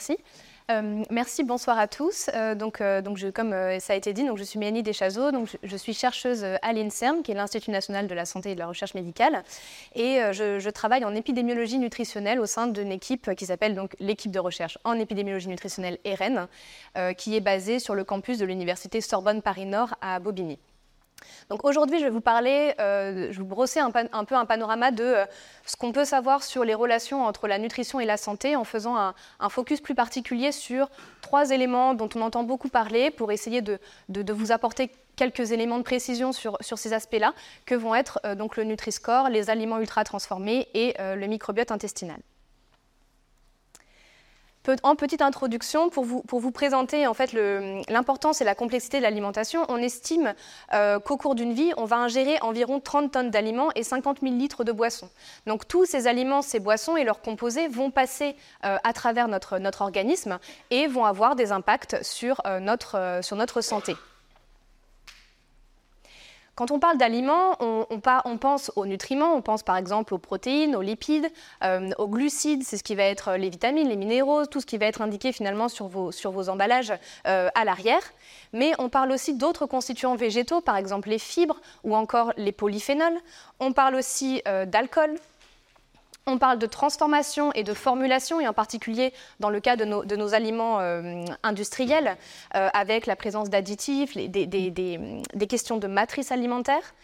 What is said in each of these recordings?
Merci. Euh, merci, bonsoir à tous. Euh, euh, comme ça a été dit, je suis Mélanie Deschazeaux, je, suis chercheuse à l'INSERM, qui est l'Institut national de la santé et de la recherche médicale, et je, travaille en épidémiologie nutritionnelle au sein d'une équipe qui s'appelle donc l'équipe de recherche en épidémiologie nutritionnelle EREN, qui est basée sur le campus de l'université Sorbonne Paris Nord à Bobigny. Donc aujourd'hui, je vais vous parler, euh, je vous brosser un, peu un panorama de euh, ce qu'on peut savoir sur les relations entre la nutrition et la santé en faisant un, focus plus particulier sur trois éléments dont on entend beaucoup parler pour essayer de, vous apporter quelques éléments de précision sur, ces aspects-là, que vont être euh, donc le Nutri-Score, les aliments ultra transformés et le microbiote intestinal en petite introduction, pour vous, présenter en fait l'importance et la complexité de l'alimentation, on estime euh, qu'au cours d'une vie, on va ingérer environ 30 tonnes d'aliments et 50 000 litres de boissons. Donc tous ces aliments, ces boissons et leurs composés vont passer euh, à travers notre, organisme et vont avoir des impacts sur, euh, notre santé. Quand on parle d'aliments, on, pense aux nutriments, on pense par exemple aux protéines, aux lipides, euh, aux glucides, c'est ce qui va être les vitamines, les minéraux, tout ce qui va être indiqué finalement sur vos, emballages euh, à l'arrière. Mais on parle aussi d'autres constituants végétaux, par exemple les fibres ou encore les polyphénols. On parle aussi euh, d'alcool, on parle de transformation et de formulation, et en particulier dans le cas de nos, aliments euh, industriels, euh, avec la présence d'additifs, des, questions de matrice alimentaire.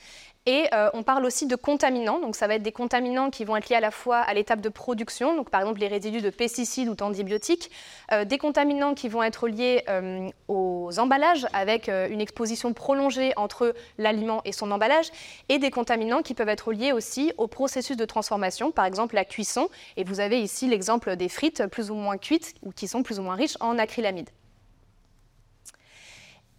Et euh, on parle aussi de contaminants, donc ça va être des contaminants qui vont être liés à la fois à l'étape de production, donc par exemple les résidus de pesticides ou d'antibiotiques, euh, des contaminants qui vont être liés euh, aux emballages avec une exposition prolongée entre l'aliment et son emballage, et des contaminants qui peuvent être liés aussi au processus de transformation, par exemple la cuisson. Et vous avez ici l'exemple des frites plus ou moins cuites ou qui sont plus ou moins riches en acrylamide.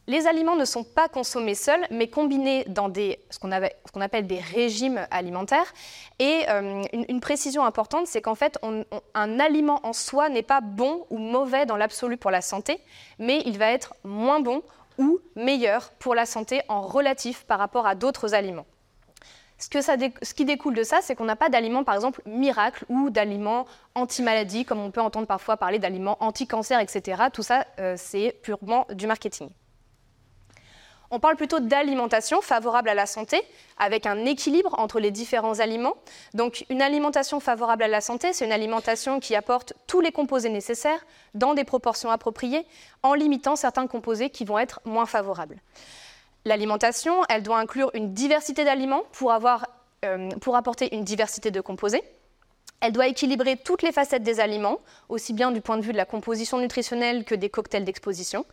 Les aliments ne sont pas consommés seuls, mais combinés dans ce qu'on appelle des régimes alimentaires. Et euh, une, précision importante, c'est qu'en fait, un aliment en soi n'est pas bon ou mauvais dans l'absolu pour la santé, mais il va être moins bon ou meilleur pour la santé en relatif par rapport à d'autres aliments. Ce, qui découle de ça, c'est qu'on n'a pas d'aliments, par exemple, miracles ou d'aliments anti-maladie, comme on peut entendre parfois parler d'aliments anti-cancer, etc. Tout ça, euh, c'est purement du marketing. On parle plutôt d'alimentation favorable à la santé, avec un équilibre entre les différents aliments. Donc une alimentation favorable à la santé, c'est une alimentation qui apporte tous les composés nécessaires dans des proportions appropriées, en limitant certains composés qui vont être moins favorables. L'alimentation, elle doit inclure une diversité d'aliments pour, euh, pour apporter une diversité de composés. Elle doit équilibrer toutes les facettes des aliments, aussi bien du point de vue de la composition nutritionnelle que des cocktails d'exposition.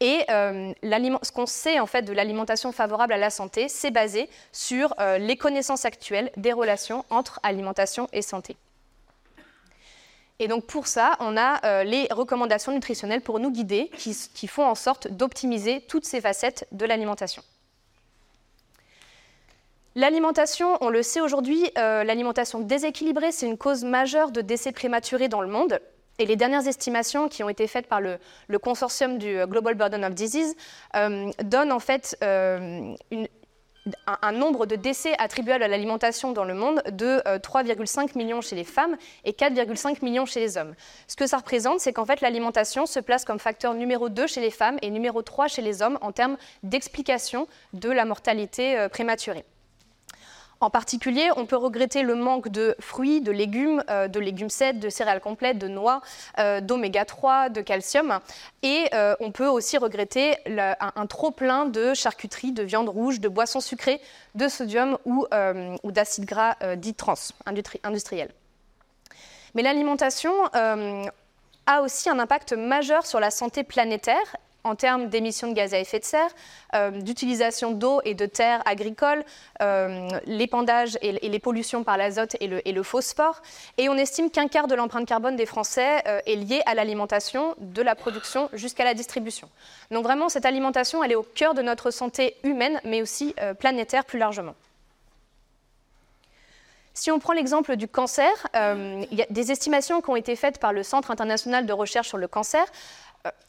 Et euh, ce qu'on sait en fait de l'alimentation favorable à la santé, c'est basé sur euh, les connaissances actuelles des relations entre alimentation et santé. Et donc pour ça, on a euh, les recommandations nutritionnelles pour nous guider, qui font en sorte d'optimiser toutes ces facettes de l'alimentation. L'alimentation, on le sait aujourd'hui, euh, l'alimentation déséquilibrée, c'est une cause majeure de décès prématurés dans le monde. Et les dernières estimations qui ont été faites par le, consortium du Global Burden of Disease euh, donnent en fait euh, un, nombre de décès attribuables à l'alimentation dans le monde de 3,5 millions chez les femmes et 4,5 millions chez les hommes. Ce que ça représente, c'est qu'en fait l'alimentation se place comme facteur numéro 2 chez les femmes et numéro 3 chez les hommes en termes d'explication de la mortalité prématurée. En particulier, on peut regretter le manque de fruits, de légumes, euh, de légumes secs, de céréales complètes, de noix, euh, d'oméga 3, de calcium. Et euh, on peut aussi regretter un, trop-plein de charcuterie, de viande rouge, de boissons sucrées, de sodium ou, ou d'acides gras dits trans, industriels. Mais l'alimentation a aussi un impact majeur sur la santé planétaire en termes d'émissions de gaz à effet de serre, euh, d'utilisation d'eau et de terres agricoles, euh, l'épandage et, les pollutions par l'azote et le, phosphore. Et on estime qu'un quart de l'empreinte carbone des Français euh, est liée à l'alimentation, de la production jusqu'à la distribution. Donc vraiment, cette alimentation, elle est au cœur de notre santé humaine, mais aussi planétaire plus largement. Si on prend l'exemple du cancer, il y a des estimations qui ont été faites par le Centre international de recherche sur le cancer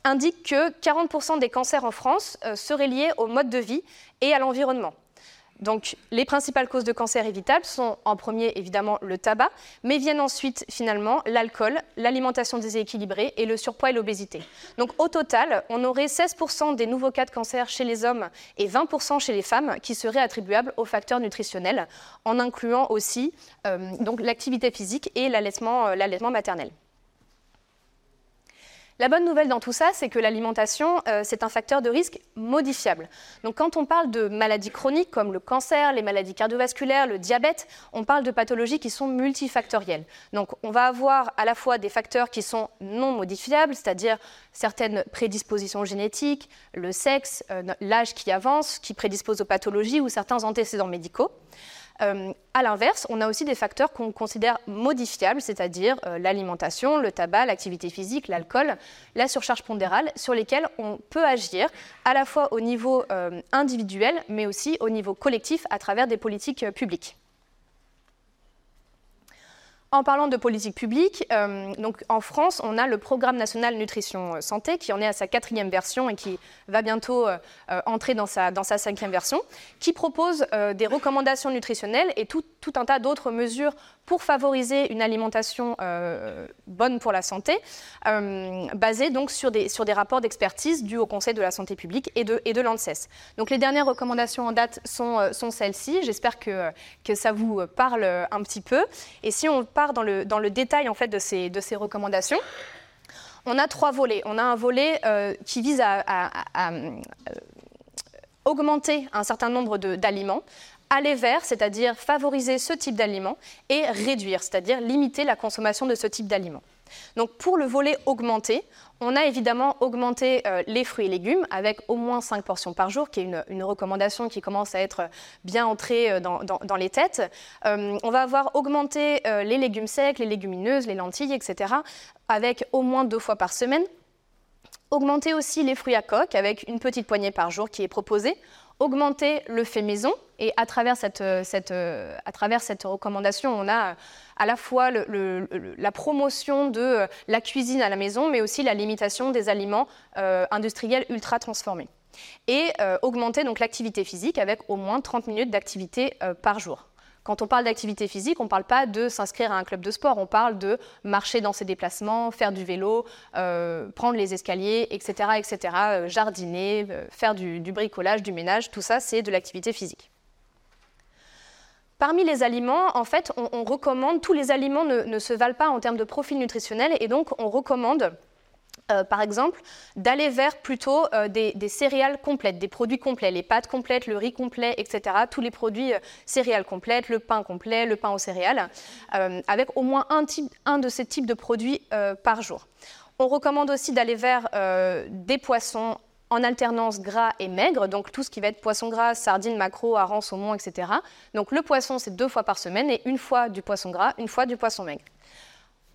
indique que 40% des cancers en France euh, seraient liés au mode de vie et à l'environnement. Donc, les principales causes de cancer évitables sont en premier évidemment le tabac, mais viennent ensuite finalement l'alcool, l'alimentation déséquilibrée et le surpoids et l'obésité. Donc, au total, on aurait 16% des nouveaux cas de cancer chez les hommes et 20% chez les femmes qui seraient attribuables aux facteurs nutritionnels, en incluant aussi euh, l'activité physique et l'allaitement euh, maternel. La bonne nouvelle dans tout ça, c'est que l'alimentation, euh, c'est un facteur de risque modifiable. Donc quand on parle de maladies chroniques comme le cancer, les maladies cardiovasculaires, le diabète, on parle de pathologies qui sont multifactorielles. Donc on va avoir à la fois des facteurs qui sont non modifiables, c'est-à-dire certaines prédispositions génétiques, le sexe, euh, l'âge qui avance, qui prédispose aux pathologies ou certains antécédents médicaux. Euh, à l'inverse, on a aussi des facteurs qu'on considère modifiables, c'est-à-dire euh, l'alimentation, le tabac, l'activité physique, l'alcool, la surcharge pondérale, sur lesquels on peut agir à la fois au niveau euh, individuel, mais aussi au niveau collectif à travers des politiques publiques. En parlant de politique publique, euh, en France, on a le Programme national nutrition euh, santé qui en est à sa quatrième version et qui va bientôt euh, entrer dans sa, cinquième version, qui propose des recommandations nutritionnelles et tout un tas d'autres mesures pour favoriser une alimentation bonne pour la santé, basée donc sur des, rapports d'expertise dus au Conseil de la santé publique et de, et l'ANSES. Donc les dernières recommandations en date sont, sont celles-ci. J'espère que, ça vous parle un petit peu. Et si on dans le, dans le détail en fait, de, ces, recommandations, on a trois volets. On a un volet euh, qui vise à, euh, augmenter un certain nombre d'aliments, aller vers, c'est-à-dire favoriser ce type d'aliments, et réduire, c'est-à-dire limiter la consommation de ce type d'aliments. Donc pour le volet augmenté, on a évidemment augmenté euh, les fruits et légumes avec au moins 5 portions par jour, qui est une, recommandation qui commence à être bien entrée euh, dans, les têtes. Euh, on va avoir augmenté les légumes secs, les légumineuses, les lentilles, etc., avec au moins deux fois par semaine. Augmenter aussi les fruits à coque avec une petite poignée par jour qui est proposée augmenter le fait maison. Et à travers cette, travers cette recommandation, on a à la fois la promotion de la cuisine à la maison, mais aussi la limitation des aliments euh, industriels ultra transformés. Et euh, augmenter donc l'activité physique avec au moins 30 minutes d'activité euh, par jour. Quand on parle d'activité physique, on ne parle pas de s'inscrire à un club de sport, on parle de marcher dans ses déplacements, faire du vélo, euh, prendre les escaliers, etc., etc., euh, jardiner, euh, faire du, bricolage, du ménage, tout ça, c'est de l'activité physique. Parmi les aliments, en fait, on, recommande, tous les aliments ne, ne, se valent pas en termes de profil nutritionnel, et donc on recommande euh, par exemple, d'aller vers plutôt euh, des, céréales complètes, des produits complets, les pâtes complètes, le riz complet, etc. Tous les produits euh, céréales complètes, le pain complet, le pain aux céréales, avec au moins un, type, un, de ces types de produits par jour. On recommande aussi d'aller vers des poissons en alternance gras et maigre, donc tout ce qui va être poisson gras, sardines, maquereaux, harengs, saumon, etc. Donc le poisson, c'est deux fois par semaine et une fois du poisson gras, une fois du poisson maigre.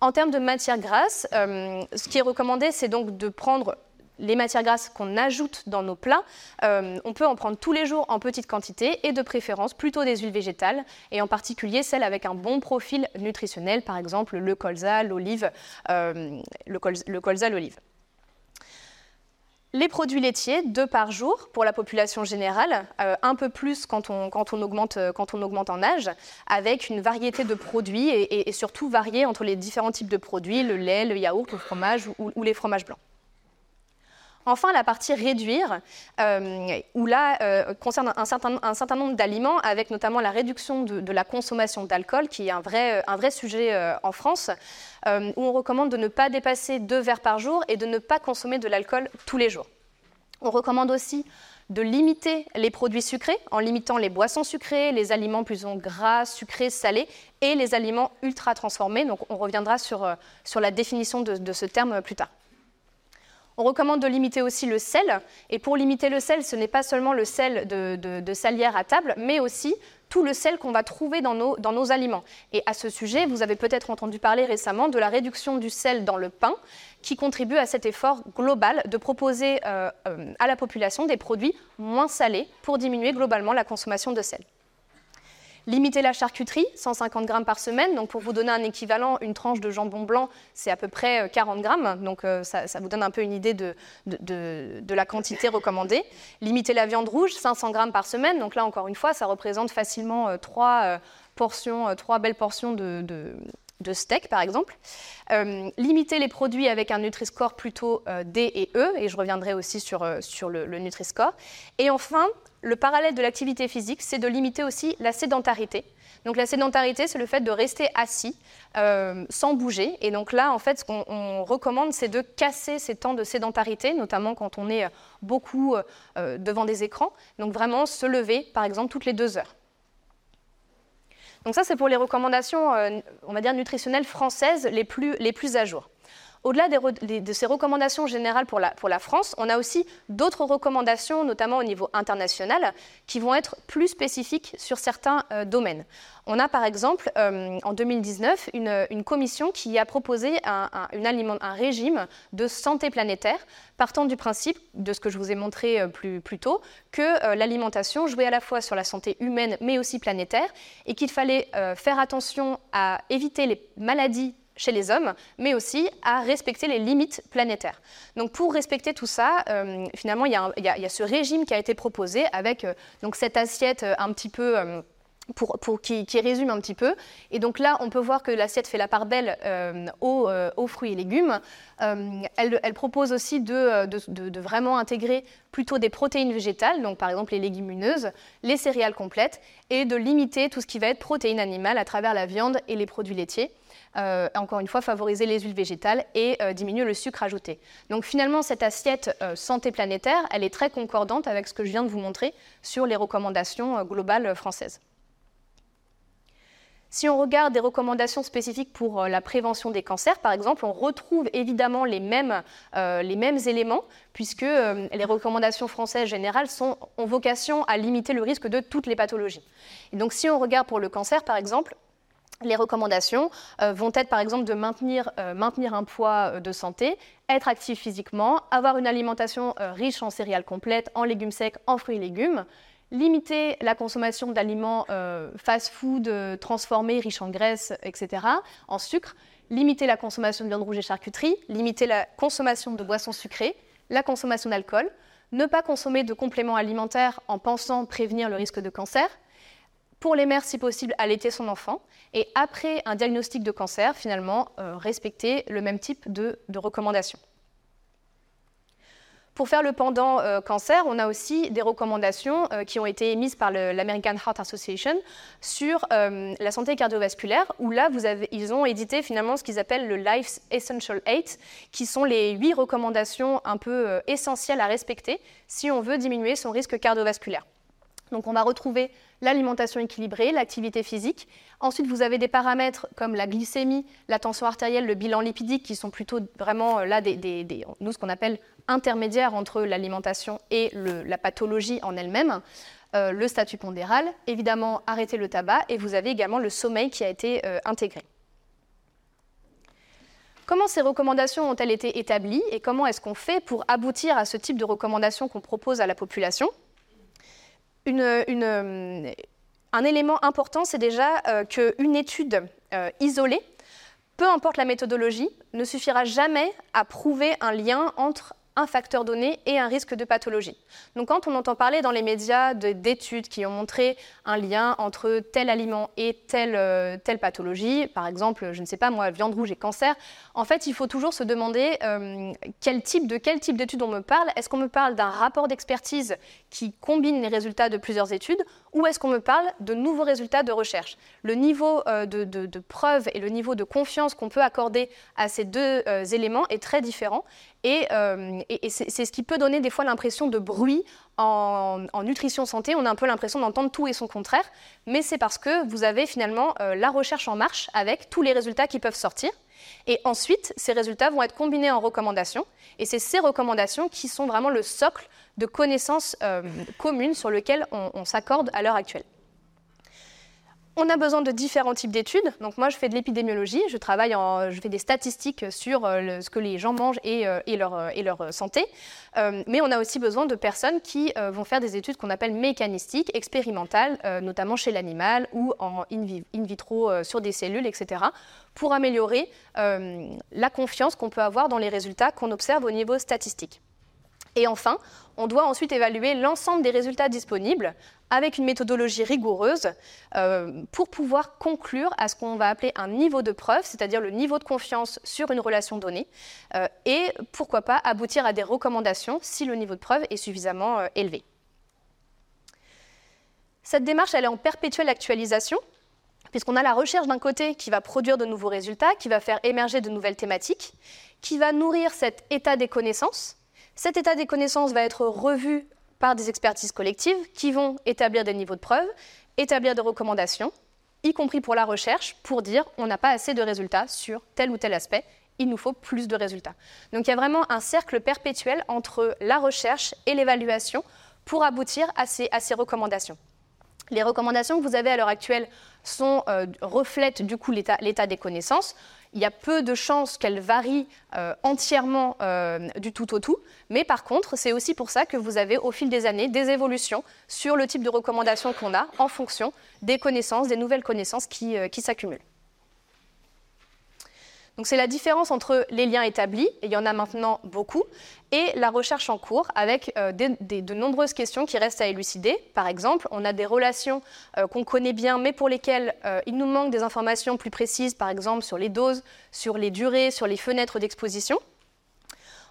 En termes de matières grasses, euh, ce qui est recommandé, c'est donc de prendre les matières grasses qu'on ajoute dans nos plats. Euh, on peut en prendre tous les jours en petite quantité et de préférence plutôt des huiles végétales et en particulier celles avec un bon profil nutritionnel, par exemple le colza, l'olive, euh, le colza, l'olive les produits laitiers, deux par jour pour la population générale, euh, un peu plus quand on, quand, on augmente, euh, quand on augmente en âge, avec une variété de produits et, surtout variés entre les différents types de produits, le lait, le yaourt, le fromage ou, les fromages blancs. Enfin, la partie réduire, euh, où là concerne un certain, nombre d'aliments, avec notamment la réduction de, la consommation d'alcool, qui est un vrai, vrai sujet en France. Euh, où on recommande de ne pas dépasser deux verres par jour et de ne pas consommer de l'alcool tous les jours. On recommande aussi de limiter les produits sucrés en limitant les boissons sucrées, les aliments plus gras, sucrés, salés et les aliments ultra transformés. Donc on reviendra euh, sur la définition de, ce terme plus tard. On recommande de limiter aussi le sel. Et pour limiter le sel, ce n'est pas seulement le sel de, salière à table, mais aussi tout le sel qu'on va trouver dans nos, dans nos aliments. Et à ce sujet, vous avez peut-être entendu parler récemment de la réduction du sel dans le pain, qui contribue à cet effort global de proposer euh, euh, à la population des produits moins salés pour diminuer globalement la consommation de sel. Limiter la charcuterie, 150 grammes par semaine. Donc pour vous donner un équivalent, une tranche de jambon blanc, c'est à peu près 40 grammes. Donc ça, vous donne un peu une idée de, la quantité recommandée. Limiter la viande rouge, 500 grammes par semaine. Donc là, encore une fois, ça représente facilement 3 portions, trois belles portions de, steak, par exemple. Euh, limiter les produits avec un Nutri-Score plutôt euh, D et E, et je reviendrai aussi sur, euh, sur le, Nutri-Score. Et enfin, le parallèle de l'activité physique, c'est de limiter aussi la sédentarité. Donc la sédentarité, c'est le fait de rester assis sans bouger. Et donc là, en fait, ce qu'on recommande, c'est de casser ces temps de sédentarité, notamment quand on est beaucoup devant des écrans. Donc vraiment se lever, par exemple, toutes les deux heures. Donc ça, c'est pour les recommandations, euh, on va dire, nutritionnelles françaises les plus, les plus à jour. Au-delà de ces recommandations générales pour la, France, on a aussi d'autres recommandations, notamment au niveau international, qui vont être plus spécifiques sur certains euh, domaines. On a par exemple, euh, en 2019, une, une, commission qui a proposé un, régime de santé planétaire, partant du principe, de ce que je vous ai montré euh, plus tôt, que l'alimentation jouait à la fois sur la santé humaine mais aussi planétaire, et qu'il fallait faire attention à éviter les maladies chez les hommes, mais aussi à respecter les limites planétaires. Donc pour respecter tout ça, euh, finalement, il y, a ce régime qui a été proposé avec euh, donc cette assiette euh, un petit peu... Pour, qui, résume un petit peu. Et donc là, on peut voir que l'assiette fait la part belle aux, fruits et légumes. Elle, propose aussi de, de, vraiment intégrer plutôt des protéines végétales, donc par exemple les légumineuses, les céréales complètes, et de limiter tout ce qui va être protéines animales à travers la viande et les produits laitiers. Euh, encore une fois, favoriser les huiles végétales et euh, diminuer le sucre ajouté. Donc finalement, cette assiette euh, santé planétaire, elle est très concordante avec ce que je viens de vous montrer sur les recommandations globales françaises. Si on regarde des recommandations spécifiques pour la prévention des cancers, par exemple, on retrouve évidemment les mêmes, éléments, puisque les recommandations françaises générales ont vocation à limiter le risque de toutes les pathologies. Et donc si on regarde pour le cancer, par exemple, les recommandations euh, vont être par exemple de maintenir, euh, un poids euh, de santé, être actif physiquement, avoir une alimentation riche en céréales complètes, en légumes secs, en fruits et légumes, limiter la consommation d'aliments fast-food transformés, riches en graisse, etc., en sucre, limiter la consommation de viande rouge et charcuterie, limiter la consommation de boissons sucrées, la consommation d'alcool, ne pas consommer de compléments alimentaires en pensant prévenir le risque de cancer, pour les mères, si possible, allaiter son enfant. Et après un diagnostic de cancer, finalement, euh, respecter le même type de, recommandations. Pour faire le pendant euh, cancer, on a aussi des recommandations euh, qui ont été émises par l'American Heart Association sur la santé cardiovasculaire, où là, ils ont édité finalement ce qu'ils appellent le Life's Essential 8, qui sont les huit recommandations un peu essentielles à respecter si on veut diminuer son risque cardiovasculaire. Donc on va retrouver l'alimentation équilibrée, l'activité physique. Ensuite, vous avez des paramètres comme la glycémie, la tension artérielle, le bilan lipidique, qui sont plutôt vraiment euh, là nous ce qu'on appelle intermédiaires entre l'alimentation et la pathologie en elle-même. Euh, le statut pondéral, évidemment arrêter le tabac, et vous avez également le sommeil qui a été euh, intégré. Comment ces recommandations ont-elles été établies et comment est-ce qu'on fait pour aboutir à ce type de recommandations qu'on propose à la population? Une, un élément important, c'est déjà euh, qu'une étude euh, isolée, peu importe la méthodologie, ne suffira jamais à prouver un lien entre un facteur donné et un risque de pathologie. Donc quand on entend parler dans les médias d'études qui ont montré un lien entre tel aliment et telle, euh, telle pathologie, par exemple, je ne sais pas moi, viande rouge et cancer, en fait il faut toujours se demander euh, de quel type d'études on me parle. Est-ce qu'on me parle d'un rapport d'expertise qui combine les résultats de plusieurs études ou est-ce qu'on me parle de nouveaux résultats de recherche Le niveau euh, de, preuve et le niveau de confiance qu'on peut accorder à ces deux éléments est très différent euh, et, c'est ce qui peut donner des fois l'impression de bruit en, nutrition santé. On a un peu l'impression d'entendre tout et son contraire, mais c'est parce que vous avez finalement euh, la recherche en marche avec tous les résultats qui peuvent sortir. Et ensuite, ces résultats vont être combinés en recommandations. Et c'est ces recommandations qui sont vraiment le socle de connaissances euh, communes sur lequel on s'accorde à l'heure actuelle. on a besoin de différents types d'études. Donc moi, je fais de l'épidémiologie, je travaille en, je fais des statistiques sur euh, ce que les gens mangent et, euh, leur, santé. mais on a aussi besoin de personnes qui vont faire des études qu'on appelle mécanistiques, expérimentales, notamment chez l'animal ou en in, vitro sur des cellules, etc., pour améliorer la confiance qu'on peut avoir dans les résultats qu'on observe au niveau statistique. Et enfin, on doit ensuite évaluer l'ensemble des résultats disponibles avec une méthodologie rigoureuse euh, pour pouvoir conclure à ce qu'on va appeler un niveau de preuve, c'est-à-dire le niveau de confiance sur une relation donnée, euh, et pourquoi pas aboutir à des recommandations si le niveau de preuve est suffisamment euh, élevé. Cette démarche, elle est en perpétuelle actualisation, puisqu'on a la recherche d'un côté qui va produire de nouveaux résultats, qui va faire émerger de nouvelles thématiques, qui va nourrir cet état des connaissances. Cet état des connaissances va être revu par des expertises collectives qui vont établir des niveaux de preuve, établir des recommandations, y compris pour la recherche, pour dire on n'a pas assez de résultats sur tel ou tel aspect, il nous faut plus de résultats. Donc il y a vraiment un cercle perpétuel entre la recherche et l'évaluation pour aboutir à ces, recommandations. Les recommandations que vous avez à l'heure actuelle euh, reflètent du coup l'état des connaissances il y a peu de chances qu'elle varie euh, entièrement euh, du tout au tout, mais par contre, c'est aussi pour ça que vous avez au fil des années des évolutions sur le type de recommandations qu'on a en fonction des connaissances, des nouvelles connaissances qui euh, s'accumulent. Donc c'est la différence entre les liens établis, et il y en a maintenant beaucoup, et la recherche en cours avec euh, de nombreuses questions qui restent à élucider. Par exemple, on a des relations euh, qu'on connaît bien, mais pour lesquelles euh, il nous manque des informations plus précises, par exemple sur les doses, sur les durées, sur les fenêtres d'exposition.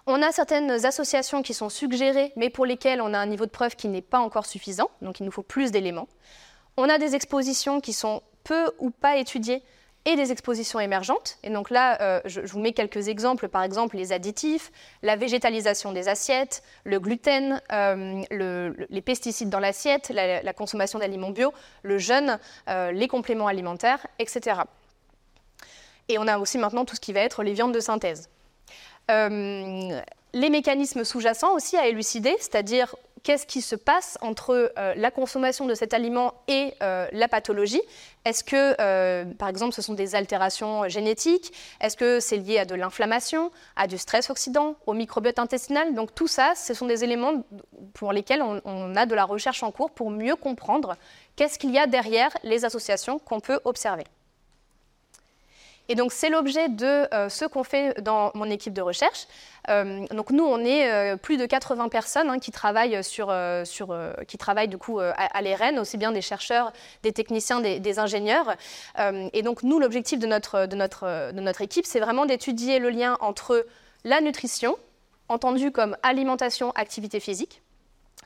On a certaines associations qui sont suggérées, mais pour lesquelles on a un niveau de preuve qui n'est pas encore suffisant, donc il nous faut plus d'éléments. On a des expositions qui sont peu ou pas étudiées, et des expositions émergentes. Et donc là, euh, je, vous mets quelques exemples, par exemple les additifs, la végétalisation des assiettes, le gluten, euh, les pesticides dans l'assiette, la, consommation d'aliments bio, le jeûne, euh, les compléments alimentaires, etc. Et on a aussi maintenant tout ce qui va être les viandes de synthèse. les mécanismes sous-jacents aussi à élucider, c'est-à-dire qu'est-ce qui se passe entre euh, la consommation de cet aliment et euh, la pathologie? Est-ce que, euh, par exemple, ce sont des altérations génétiques? Est-ce que c'est lié à de l'inflammation, à du stress oxydant, au microbiote intestinal? Donc tout ça, ce sont des éléments pour lesquels on a de la recherche en cours pour mieux comprendre qu'est-ce qu'il y a derrière les associations qu'on peut observer. Et donc c'est l'objet de euh, ce qu'on fait dans mon équipe de recherche. Euh, donc nous, on est euh, plus de 80 personnes hein, qui travaillent sur, qui travaillent du coup à, l'ERN, aussi bien des chercheurs, des techniciens, des, ingénieurs. et donc nous, l'objectif de notre, de notre, de notre équipe, c'est vraiment d'étudier le lien entre la nutrition, entendue comme alimentation, activité physique,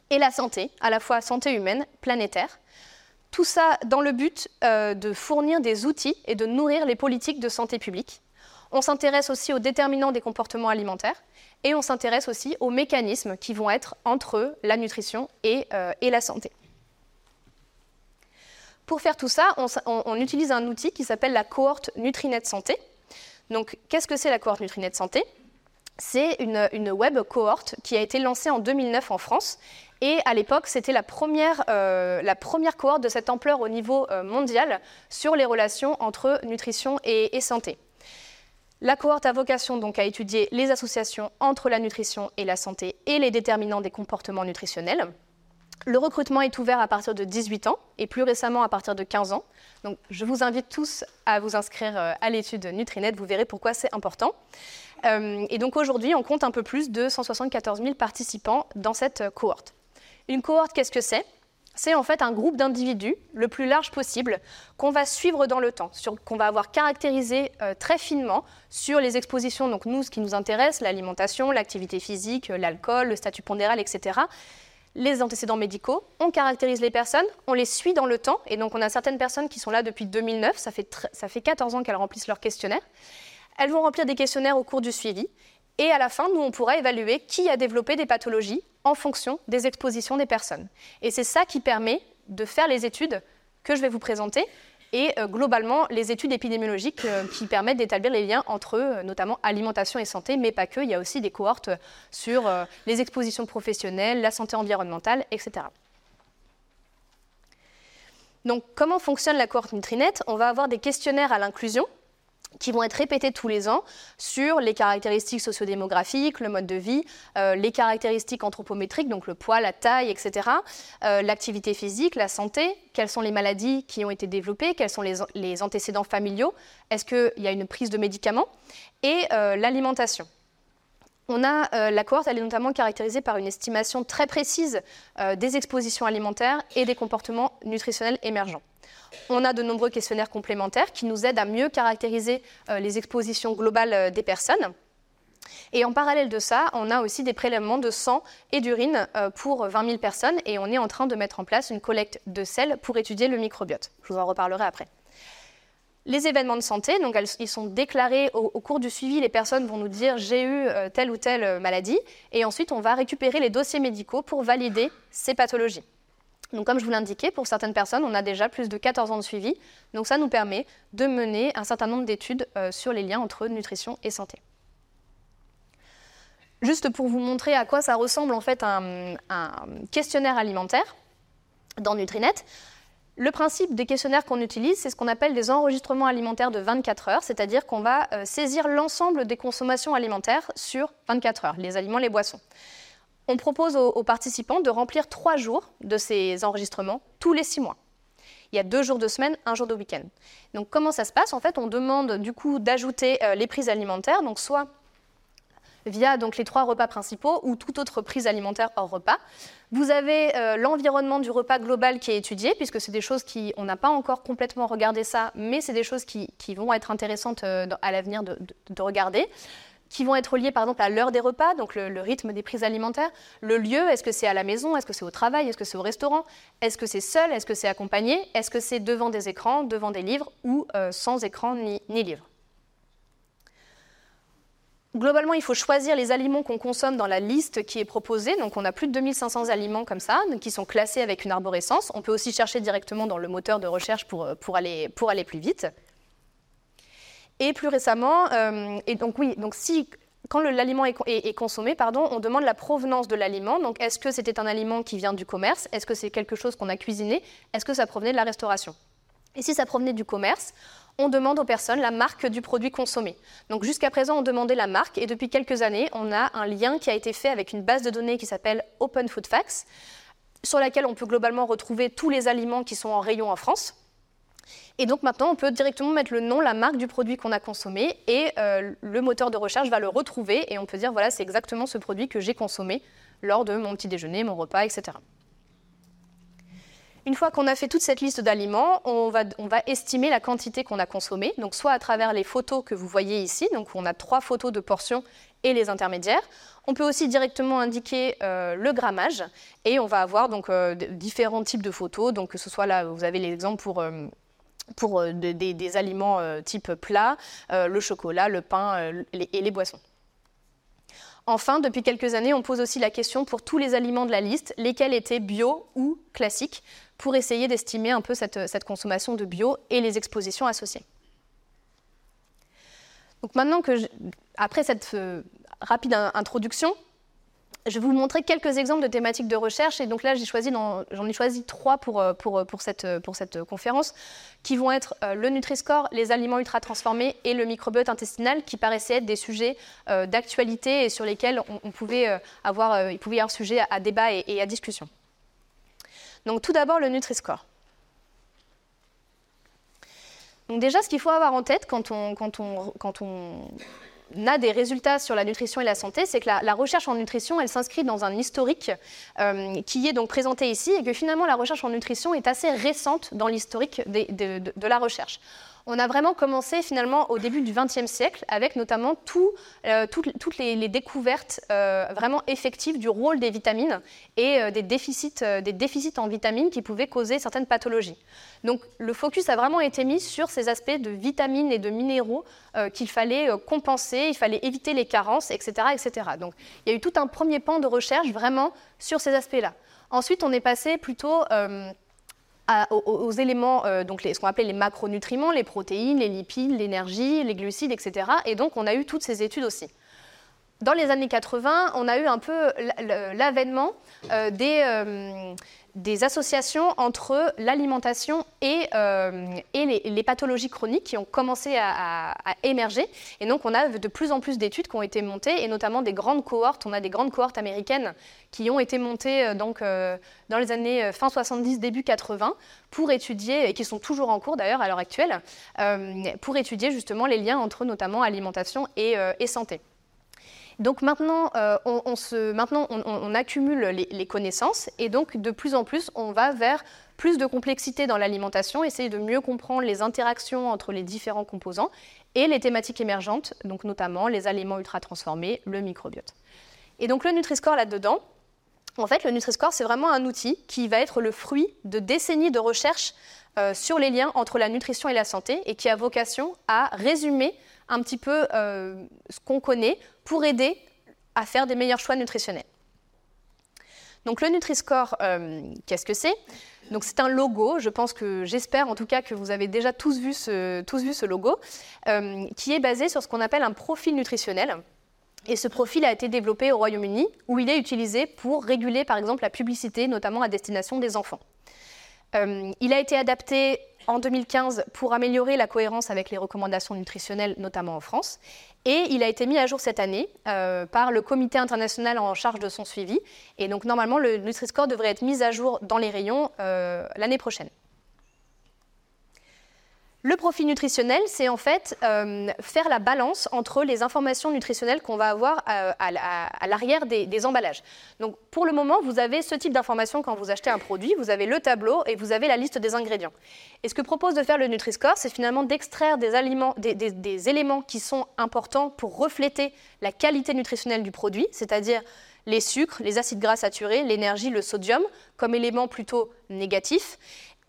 et la santé, à la fois santé humaine, planétaire. Tout ça dans le but euh, de fournir des outils et de nourrir les politiques de santé publique. On s'intéresse aussi aux déterminants des comportements alimentaires et on s'intéresse aussi aux mécanismes qui vont être entre la nutrition et, euh, la santé. Pour faire tout ça, on, utilise un outil qui s'appelle la cohorte Nutrinet Santé. Donc, qu'est-ce que c'est la cohorte Nutrinet Santé? C'est une, une web cohorte qui a été lancée en 2009 en France et à l'époque, c'était la première, euh, la première cohorte de cette ampleur au niveau euh, mondial sur les relations entre nutrition et, santé. La cohorte a vocation donc à étudier les associations entre la nutrition et la santé et les déterminants des comportements nutritionnels. Le recrutement est ouvert à partir de 18 ans et plus récemment à partir de 15 ans. Donc je vous invite tous à vous inscrire euh, à l'étude Nutrinet, vous verrez pourquoi c'est important. et donc aujourd'hui, on compte un peu plus de 174 000 participants dans cette cohorte. Une cohorte, qu'est-ce que c'est? C'est en fait un groupe d'individus le plus large possible qu'on va suivre dans le temps, qu'on va avoir caractérisé euh, très finement sur les expositions. Donc nous, ce qui nous intéresse, l'alimentation, l'activité physique, l'alcool, le statut pondéral, etc. Les antécédents médicaux, on caractérise les personnes, on les suit dans le temps, et donc on a certaines personnes qui sont là depuis 2009, ça fait, ça fait 14 ans qu'elles remplissent leur questionnaire. Elles vont remplir des questionnaires au cours du suivi, et à la fin, nous, on pourra évaluer qui a développé des pathologies en fonction des expositions des personnes. Et c'est ça qui permet de faire les études que je vais vous présenter et euh, globalement les études épidémiologiques euh, qui permettent d'établir les liens entre euh, notamment alimentation et santé, mais pas que. Il y a aussi des cohortes sur les expositions professionnelles, la santé environnementale, etc. Donc comment fonctionne la cohorte Nutrinet? On va avoir des questionnaires à l'inclusion qui vont être répétés tous les ans sur les caractéristiques sociodémographiques, le mode de vie, euh, les caractéristiques anthropométriques, donc le poids, la taille, etc., euh, l'activité physique, la santé, quelles sont les maladies qui ont été développées, quels sont les, antécédents familiaux, est-ce qu'il y a une prise de médicaments, et euh, l'alimentation. La cohorte, est notamment caractérisée par une estimation très précise des expositions alimentaires et des comportements nutritionnels émergents. On a de nombreux questionnaires complémentaires qui nous aident à mieux caractériser euh, les expositions globales euh, des personnes. Et en parallèle de ça, on a aussi des prélèvements de sang et d'urine euh, pour 20 000 personnes et on est en train de mettre en place une collecte de sel pour étudier le microbiote. Je vous en reparlerai après. Les événements de santé, donc ils sont déclarés au, cours du suivi, les personnes vont nous dire j'ai eu telle ou telle maladie et ensuite on va récupérer les dossiers médicaux pour valider ces pathologies. Comme je vous l'indiquais, pour certaines personnes, on a déjà plus de 14 ans de suivi. Donc, ça nous permet de mener un certain nombre d'études euh, sur les liens entre nutrition et santé. Juste pour vous montrer à quoi ça ressemble en fait un, questionnaire alimentaire dans Nutrinet. Le principe des questionnaires qu'on utilise, c'est ce qu'on appelle des enregistrements alimentaires de 24 heures, c'est-à-dire qu'on va euh, saisir l'ensemble des consommations alimentaires sur 24 heures, les aliments, les boissons on propose aux, participants de remplir trois jours de ces enregistrements tous les six mois. Il y a deux jours de semaine, un jour de week-end. Donc comment ça se passe? En fait, on demande du coup d'ajouter euh, les prises alimentaires, donc soit via les trois repas principaux ou toute autre prise alimentaire hors repas. Vous avez euh, l'environnement du repas global qui est étudié, puisque c'est des choses qui, on n'a pas encore complètement regardé ça, mais c'est des choses qui, vont être intéressantes euh, à l'avenir de, regarder qui vont être liées par exemple à l'heure des repas, donc le, rythme des prises alimentaires, le lieu, est-ce que c'est à la maison, est-ce que c'est au travail, est-ce que c'est au restaurant, est-ce que c'est seul, est-ce que c'est accompagné, est-ce que c'est devant des écrans, devant des livres ou euh, sans écran ni, ni livre. Globalement, il faut choisir les aliments qu'on consomme dans la liste qui est proposée. Donc, on a plus de 2500 aliments comme ça, qui sont classés avec une arborescence. On peut aussi chercher directement dans le moteur de recherche pour, euh, pour, aller, pour aller plus vite. Et plus récemment, euh, donc oui, donc si quand l'aliment est, consommé, pardon, on demande la provenance de l'aliment. Donc, est-ce que c'était un aliment qui vient du commerce? Est-ce que c'est quelque chose qu'on a cuisiné? Est-ce que ça provenait de la restauration? Et si ça provenait du commerce, on demande aux personnes la marque du produit consommé. Donc, jusqu'à présent, on demandait la marque, et depuis quelques années, on a un lien qui a été fait avec une base de données qui s'appelle Open Food Facts, sur laquelle on peut globalement retrouver tous les aliments qui sont en rayon en France. Et donc maintenant, on peut directement mettre le nom, la marque du produit qu'on a consommé et euh, le moteur de recherche va le retrouver et on peut dire voilà, c'est exactement ce produit que j'ai consommé lors de mon petit déjeuner, mon repas, etc. Une fois qu'on a fait toute cette liste d'aliments, on va, on va, estimer la quantité qu'on a consommée, donc soit à travers les photos que vous voyez ici, donc on a trois photos de portions et les intermédiaires. On peut aussi directement indiquer euh, le grammage et on va avoir donc euh, différents types de photos, donc que ce soit là, vous avez l'exemple pour pour euh, des, aliments euh, type plat, euh, le chocolat, le pain et les boissons. Enfin, depuis quelques années, on pose aussi la question pour tous les aliments de la liste, lesquels étaient bio ou classiques, pour essayer d'estimer un peu cette, consommation de bio et les expositions associées. Donc maintenant que, après cette rapide introduction, je vais vous montrer quelques exemples de thématiques de recherche. Et donc là, j'en ai choisi trois pour, euh, euh, pour, cette, euh, conférence, qui vont être le Nutri-Score, les aliments ultra-transformés et le microbiote intestinal, qui paraissaient être des sujets d'actualité et sur lesquels on, pouvait avoir, il pouvait y avoir sujet à, débat et, et, à discussion. Donc tout d'abord, le Nutri-Score. Donc déjà, ce qu'il faut avoir en tête quand on, quand on, quand on a des résultats sur la nutrition et la santé, c'est que la, recherche en nutrition, elle s'inscrit dans un historique euh, qui est donc présenté ici et que finalement la recherche en nutrition est assez récente dans l'historique de, la recherche on a vraiment commencé finalement au début du XXe siècle avec notamment euh, toutes, les, découvertes euh, vraiment effectives du rôle des vitamines et euh, des, déficits, en vitamines qui pouvaient causer certaines pathologies. Donc le focus a vraiment été mis sur ces aspects de vitamines et de minéraux qu'il fallait compenser, il fallait éviter les carences, etc., etc. Donc il y a eu tout un premier pan de recherche vraiment sur ces aspects-là. Ensuite, on est passé plutôt aux, éléments, euh, donc ce qu'on appelait les macronutriments, les protéines, les lipides, l'énergie, les glucides, etc. Et donc on a eu toutes ces études aussi. Dans les années 80, on a eu un peu l'avènement euh, des, euh, des associations entre l'alimentation et, euh, les, pathologies chroniques qui ont commencé à, émerger. Et donc, on a de plus en plus d'études qui ont été montées, et notamment des grandes cohortes. On a des grandes cohortes américaines qui ont été montées euh, donc, euh, dans les années fin 70, début 80, pour étudier, et qui sont toujours en cours d'ailleurs à l'heure actuelle, pour étudier justement les liens entre notamment alimentation et santé. Donc maintenant, euh, on, accumule les, connaissances et donc de plus en plus, on va vers plus de complexité dans l'alimentation, essayer de mieux comprendre les interactions entre les différents composants et les thématiques émergentes, donc notamment les aliments ultra transformés, le microbiote. Et donc le Nutri-Score là-dedans, en fait, le Nutri-Score, c'est vraiment un outil qui va être le fruit de décennies de recherche euh, sur les liens entre la nutrition et la santé et qui a vocation à résumer un petit peu euh, ce qu'on connaît pour aider à faire des meilleurs choix nutritionnels. Donc le Nutri-Score, euh, qu'est-ce que c'est? Donc c'est un logo, je pense que j'espère en tout cas que vous avez déjà tous vu ce, logo, euh, qui est basé sur ce qu'on appelle un profil nutritionnel. Et ce profil a été développé au Royaume-Uni, où il est utilisé pour réguler par exemple la publicité, notamment à destination des enfants. Il a été adapté en 2015 pour améliorer la cohérence avec les recommandations nutritionnelles, notamment en France. Et il a été mis à jour cette année euh, par le comité international en charge de son suivi. Et donc normalement, le Nutri-Score devrait être mis à jour dans les rayons euh, l'année prochaine. Le profil nutritionnel, c'est en fait euh, faire la balance entre les informations nutritionnelles qu'on va avoir euh, à, l'arrière des, emballages. Donc pour le moment, vous avez ce type d'informations quand vous achetez un produit, vous avez le tableau et vous avez la liste des ingrédients. Et ce que propose de faire le Nutri-Score, c'est finalement d'extraire des, des éléments qui sont importants pour refléter la qualité nutritionnelle du produit, c'est-à-dire les sucres, les acides gras saturés, l'énergie, le sodium, comme éléments plutôt négatifs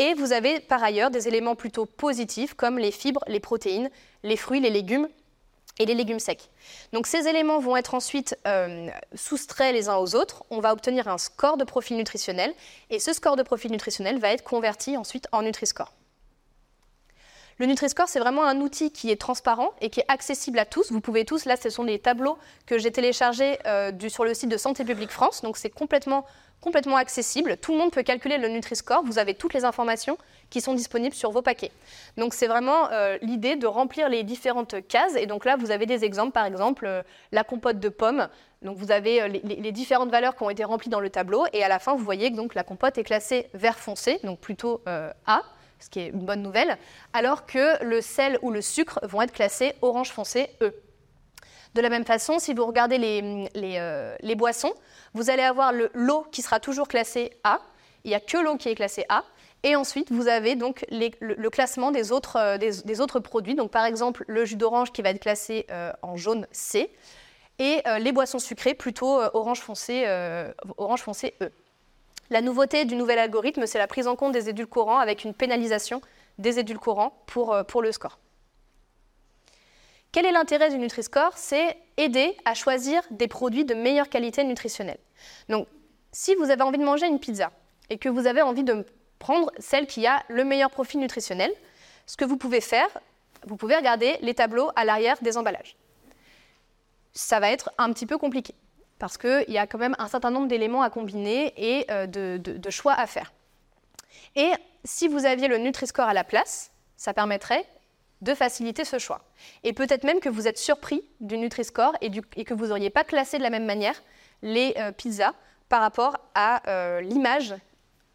et vous avez par ailleurs des éléments plutôt positifs comme les fibres, les protéines, les fruits, les légumes et les légumes secs. Donc ces éléments vont être ensuite euh, soustraits les uns aux autres. On va obtenir un score de profil nutritionnel et ce score de profil nutritionnel va être converti ensuite en Nutri-Score. Le Nutri-Score, c'est vraiment un outil qui est transparent et qui est accessible à tous. Vous pouvez tous, là, ce sont les tableaux que j'ai téléchargés euh, sur le site de Santé publique France, donc c'est complètement complètement accessible. Tout le monde peut calculer le Nutri-Score. Vous avez toutes les informations qui sont disponibles sur vos paquets. Donc c'est vraiment euh, l'idée de remplir les différentes cases. Et donc là, vous avez des exemples, par exemple euh, la compote de pommes. Donc vous avez euh, les, différentes valeurs qui ont été remplies dans le tableau. Et à la fin, vous voyez que la compote est classée vert foncé, donc plutôt A, ce qui est une bonne nouvelle, alors que le sel ou le sucre vont être classés orange foncé E. De la même façon, si vous regardez les, les boissons, vous allez avoir l'eau qui sera toujours classée A. Il n'y a que l'eau qui est classée A. Et ensuite, vous avez donc le, classement des autres, euh, produits. Par exemple, le jus d'orange qui va être classé euh, en jaune C et euh, les boissons sucrées plutôt orange, foncé, E. La nouveauté du nouvel algorithme, c'est la prise en compte des édulcorants avec une pénalisation des édulcorants pour le score. Quel est l'intérêt du Nutri-Score? C'est aider à choisir des produits de meilleure qualité nutritionnelle. Donc, si vous avez envie de manger une pizza et que vous avez envie de prendre celle qui a le meilleur profil nutritionnel, ce que vous pouvez faire, vous pouvez regarder les tableaux à l'arrière des emballages. Ça va être un petit peu compliqué parce qu'il y a quand même un certain nombre d'éléments à combiner et euh, de, de choix à faire. Et si vous aviez le Nutri-Score à la place, ça permettrait de faciliter ce choix. Et peut-être même que vous êtes surpris du Nutri-Score et, que vous n'auriez pas classé de la même manière les euh, pizzas par rapport à euh, l'image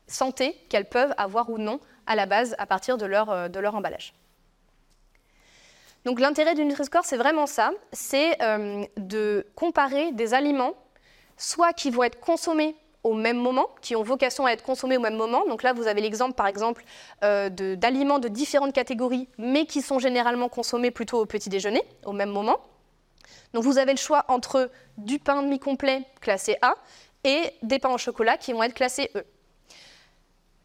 santé qu'elles peuvent avoir ou non à la base à partir de leur, euh, de leur emballage. Donc l'intérêt du Nutri-Score, c'est vraiment ça, c'est de comparer des aliments, soit qui vont être consommés au même moment, qui ont vocation à être consommés au même moment. Donc là, vous avez l'exemple, par exemple, euh, d'aliments de, différentes catégories, mais qui sont généralement consommés plutôt au petit déjeuner, au même moment. Donc vous avez le choix entre du pain demi-complet classé A et des pains au chocolat qui vont être classés E.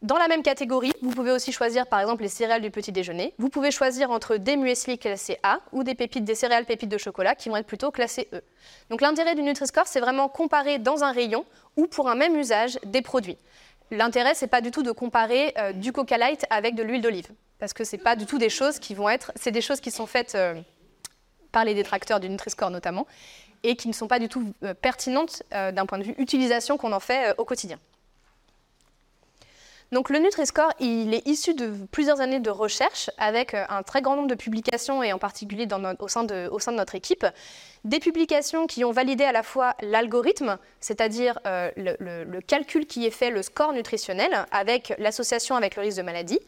Dans la même catégorie, vous pouvez aussi choisir par exemple les céréales du petit déjeuner. Vous pouvez choisir entre des muesli classés A ou des pépites, des céréales pépites de chocolat qui vont être plutôt classées E. Donc l'intérêt du Nutri-Score, c'est vraiment comparer dans un rayon ou pour un même usage des produits. L'intérêt, c'est pas du tout de comparer euh, du Coca Light avec de l'huile d'olive, parce que c'est pas du tout des choses qui vont être, c'est des choses qui sont faites euh, par les détracteurs du Nutri-Score notamment, et qui ne sont pas du tout euh, pertinentes d'un point de vue utilisation qu'on en fait au quotidien. Donc le Nutri-Score, il est issu de plusieurs années de recherche avec euh, un très grand nombre de publications et en particulier au, sein de, notre équipe. Des publications qui ont validé à la fois l'algorithme, c'est-à-dire euh, le, calcul qui est fait, le score nutritionnel, avec l'association avec le risque de maladie,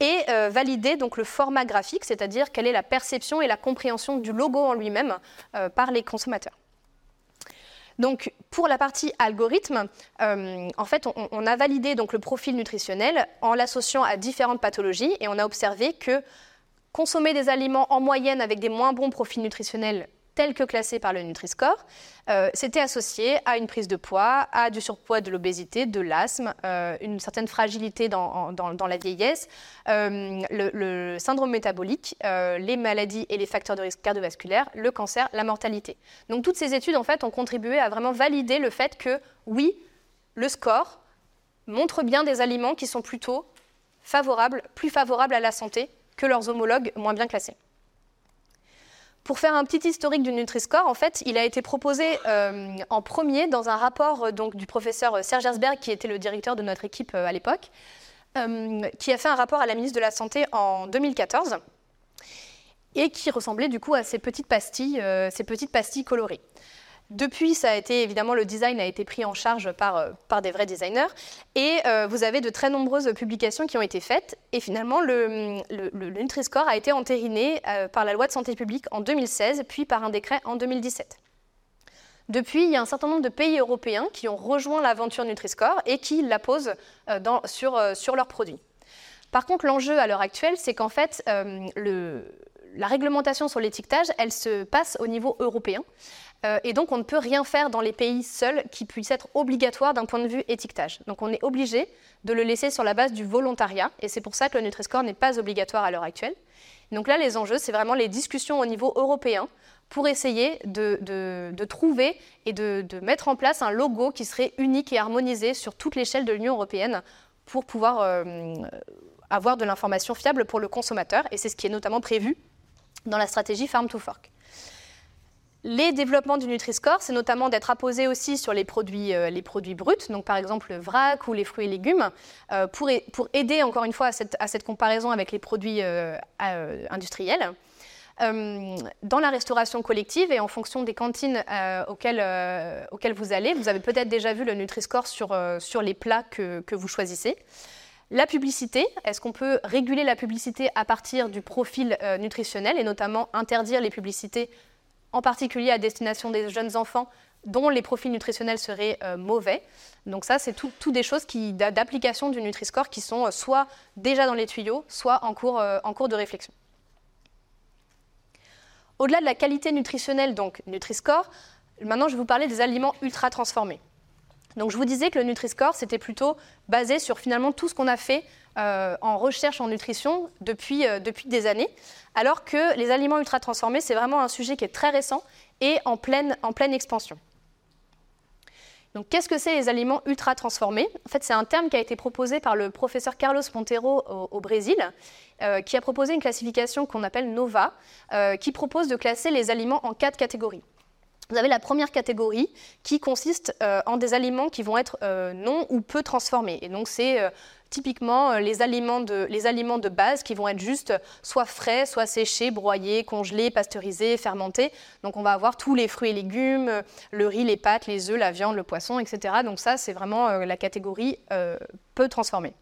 et euh, validé donc le format graphique, c'est-à-dire quelle est la perception et la compréhension du logo en lui-même par les consommateurs. Donc, pour la partie algorithme, euh, en fait, on, a validé donc, le profil nutritionnel en l'associant à différentes pathologies et on a observé que consommer des aliments en moyenne avec des moins bons profils nutritionnels tels que classés par le Nutri-Score, euh, c'était associé à une prise de poids, à du surpoids, de l'obésité, de l'asthme, euh, une certaine fragilité dans, la vieillesse, euh, le, syndrome métabolique, les maladies et les facteurs de risque cardiovasculaire, le cancer, la mortalité. Donc toutes ces études en fait ont contribué à vraiment valider le fait que oui, le score montre bien des aliments qui sont plutôt favorables, plus favorables à la santé que leurs homologues moins bien classés. Pour faire un petit historique du Nutri-Score, en fait, il a été proposé euh, en premier dans un rapport euh, du professeur Serge Herzberg, qui était le directeur de notre équipe euh, à l'époque, qui a fait un rapport à la ministre de la Santé en 2014 et qui ressemblait du coup à ces petites pastilles, ces petites pastilles colorées. Depuis, ça a été évidemment le design a été pris en charge par, euh, par des vrais designers et euh, vous avez de très nombreuses publications qui ont été faites et finalement le, le, Nutri-Score a été entériné euh, par la loi de santé publique en 2016 puis par un décret en 2017. Depuis, il y a un certain nombre de pays européens qui ont rejoint l'aventure Nutri-Score et qui la posent sur, sur leurs produits. Par contre, l'enjeu à l'heure actuelle, c'est qu'en fait, la réglementation sur l'étiquetage, elle se passe au niveau européen. Euh, et donc, on ne peut rien faire dans les pays seuls qui puissent être obligatoires d'un point de vue étiquetage. Donc, on est obligé de le laisser sur la base du volontariat. Et c'est pour ça que le Nutri-Score n'est pas obligatoire à l'heure actuelle. Donc là, les enjeux, c'est vraiment les discussions au niveau européen pour essayer de, trouver et de, mettre en place un logo qui serait unique et harmonisé sur toute l'échelle de l'Union européenne pour pouvoir euh, avoir de l'information fiable pour le consommateur. Et c'est ce qui est notamment prévu dans la stratégie Farm to Fork. Les développements du Nutri-Score, c'est notamment d'être apposé aussi sur les produits, euh, bruts, donc par exemple le vrac ou les fruits et légumes, euh, pour, aider encore une fois à cette, comparaison avec les produits euh, industriels. dans la restauration collective et en fonction des cantines auxquelles, vous allez, vous avez peut-être déjà vu le Nutri-Score sur, les plats que vous choisissez. La publicité, est-ce qu'on peut réguler la publicité à partir du profil nutritionnel et notamment interdire les publicités en particulier à destination des jeunes enfants dont les profils nutritionnels seraient euh, mauvais? Donc ça, c'est tout, des choses d'application du Nutri-Score qui sont euh, soit déjà dans les tuyaux, soit en cours, euh, en cours de réflexion. Au-delà de la qualité nutritionnelle, donc Nutri-Score, maintenant je vais vous parler des aliments ultra transformés. Donc je vous disais que le Nutri-Score, c'était plutôt basé sur finalement tout ce qu'on a fait euh, en recherche en nutrition depuis, euh, depuis des années, alors que les aliments ultra transformés, c'est vraiment un sujet qui est très récent et en pleine, expansion. Donc, qu'est-ce que c'est les aliments ultra transformés? En fait, c'est un terme qui a été proposé par le professeur Carlos Monteiro au, Brésil, euh, qui a proposé une classification qu'on appelle NOVA, qui propose de classer les aliments en quatre catégories. Vous avez la première catégorie qui consiste en des aliments qui vont être non ou peu transformés. Et donc, c'est typiquement euh, les aliments, de, les aliments de base qui vont être juste soit frais, soit séchés, broyés, congelés, pasteurisés, fermentés. Donc on va avoir tous les fruits et légumes, euh, le riz, les pâtes, les œufs, la viande, le poisson, etc. Donc ça, c'est vraiment euh, la catégorie peu transformée.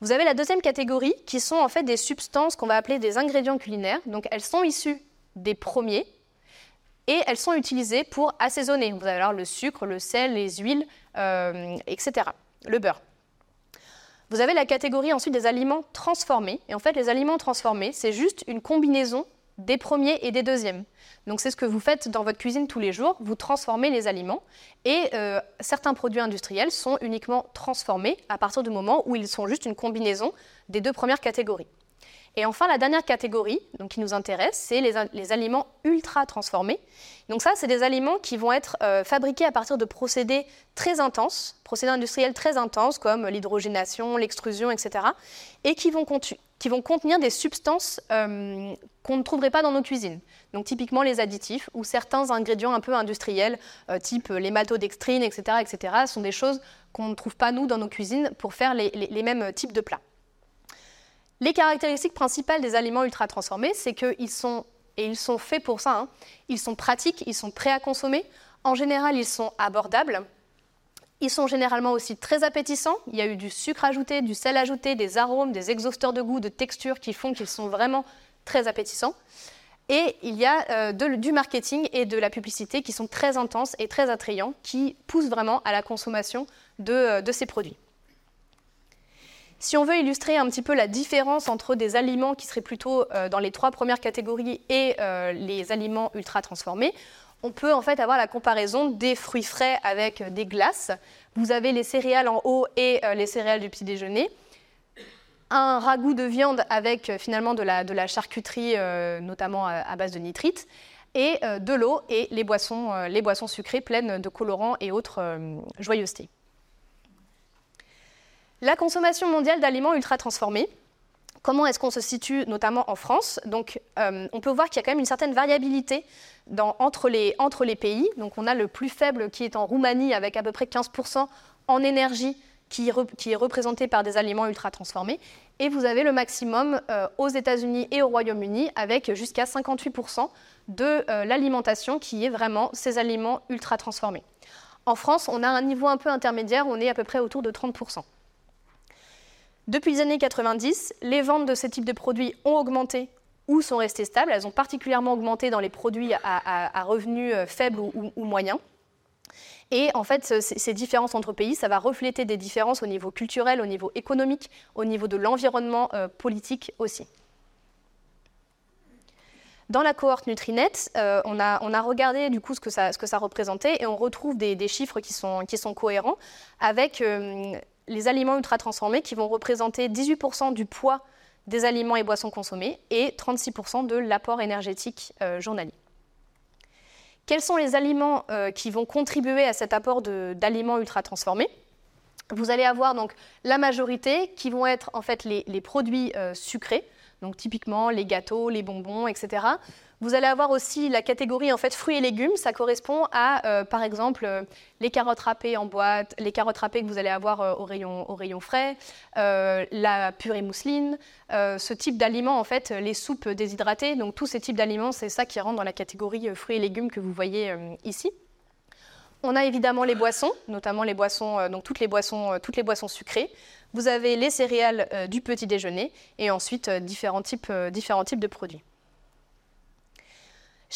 Vous avez la deuxième catégorie qui sont en fait des substances qu'on va appeler des ingrédients culinaires. Donc elles sont issues des premiers et elles sont utilisées pour assaisonner. Vous allez avoir le sucre, le sel, les huiles, etc. Le beurre. Vous avez la catégorie ensuite des aliments transformés. Et en fait, les aliments transformés, c'est juste une combinaison des premiers et des deuxièmes. Donc c'est ce que vous faites dans votre cuisine tous les jours, vous transformez les aliments et euh, certains produits industriels sont uniquement transformés à partir du moment où ils sont juste une combinaison des deux premières catégories. Et enfin, la dernière catégorie donc, qui nous intéresse, c'est les, aliments ultra transformés. Donc ça, c'est des aliments qui vont être euh, fabriqués à partir de procédés très intenses, procédés industriels très intenses comme l'hydrogénation, l'extrusion, etc. Et qui vont contenir des substances euh, qu'on ne trouverait pas dans nos cuisines. Donc typiquement les additifs ou certains ingrédients un peu industriels, euh, type les maltodextrines, etc., etc., sont des choses qu'on ne trouve pas nous dans nos cuisines pour faire les, mêmes types de plats. Les caractéristiques principales des aliments ultra transformés, c'est qu'ils sont, et ils sont faits pour ça, hein, ils sont pratiques, ils sont prêts à consommer. En général, ils sont abordables. Ils sont généralement aussi très appétissants. Il y a eu du sucre ajouté, du sel ajouté, des arômes, des exhausteurs de goût, de texture qui font qu'ils sont vraiment très appétissants. Et il y a euh, du marketing et de la publicité qui sont très intenses et très attrayants, qui poussent vraiment à la consommation de, euh, ces produits. Si on veut illustrer un petit peu la différence entre des aliments qui seraient plutôt euh, dans les trois premières catégories et les aliments ultra transformés, on peut en fait avoir la comparaison des fruits frais avec des glaces. Vous avez les céréales en haut et euh, les céréales du petit déjeuner. Un ragoût de viande avec euh, finalement de la, charcuterie, euh, notamment à, base de nitrite, et de l'eau et boissons, les boissons sucrées pleines de colorants et autres joyeusetés. La consommation mondiale d'aliments ultra transformés, Comment est-ce qu'on se situe notamment en France? Donc, euh, on peut voir qu'il y a quand même une certaine variabilité entre, les, pays. Donc, on a le plus faible qui est en Roumanie avec à peu près 15% en énergie qui, est représenté par des aliments ultra transformés. Et vous avez le maximum euh, aux États-Unis et au Royaume-Uni avec jusqu'à 58% de euh, l'alimentation qui est vraiment ces aliments ultra transformés. En France, on a un niveau un peu intermédiaire, on est à peu près autour de 30%. Depuis les années 90, les ventes de ce type de produits ont augmenté ou sont restées stables. Elles ont particulièrement augmenté dans les produits à, revenus euh, faibles ou, moyens. Et en fait, ces différences entre pays, ça va refléter des différences au niveau culturel, au niveau économique, au niveau de l'environnement euh, politique aussi. Dans la cohorte Nutrinet, euh, on, a, regardé du coup ce que ça, représentait et on retrouve des, chiffres qui sont, cohérents avec les aliments ultra transformés qui vont représenter 18% du poids des aliments et boissons consommés et 36% de l'apport énergétique euh, journalier. Quels sont les aliments euh, qui vont contribuer à cet apport d'aliments ultra transformés? Vous allez avoir donc la majorité qui vont être en fait les, produits euh, sucrés, donc typiquement les gâteaux, les bonbons, etc. Vous allez avoir aussi la catégorie en fait fruits et légumes. Ça correspond à, euh, par exemple, euh, les carottes râpées en boîte, les carottes râpées que vous allez avoir euh, au, rayon, au rayon frais, la purée mousseline, ce type d'aliments, en fait, les soupes déshydratées. Donc tous ces types d'aliments, c'est ça qui rentre dans la catégorie fruits et légumes que vous voyez ici. On a évidemment les boissons, notamment les boissons, donc toutes les boissons, sucrées. Vous avez les céréales du petit déjeuner et ensuite différents différents types de produits.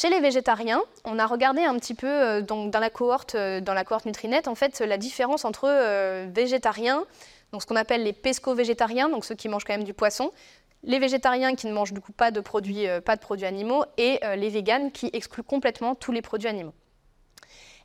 Chez les végétariens, on a regardé un petit peu euh, dans, la cohorte, euh, dans la en fait, la différence entre euh, végétariens, donc ce qu'on appelle les pesco-végétariens, donc ceux qui mangent quand même du poisson, les végétariens qui ne mangent du coup pas de produits, pas de produits animaux, et les véganes qui excluent complètement tous les produits animaux.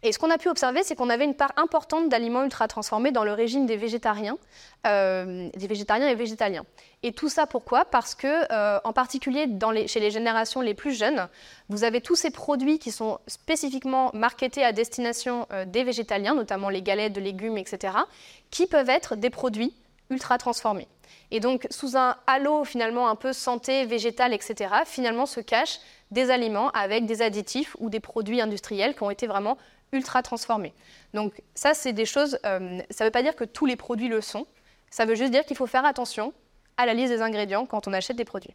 Et ce qu'on a pu observer, c'est qu'on avait une part importante d'aliments ultra transformés dans le régime des végétariens, euh, des végétariens et végétaliens. Et tout ça pourquoi? Parce que, euh, en particulier chez les générations les plus jeunes, vous avez tous ces produits qui sont spécifiquement marketés à destination euh, des végétaliens, notamment les galettes de légumes, etc., qui peuvent être des produits ultra transformés. Et donc, sous un halo finalement un peu santé, végétale, etc., finalement se cachent des aliments avec des additifs ou des produits industriels qui ont été vraiment ultra transformés. Donc ça, c'est des choses, euh, ça ne veut pas dire que tous les produits le sont, ça veut juste dire qu'il faut faire attention à la liste des ingrédients quand on achète des produits.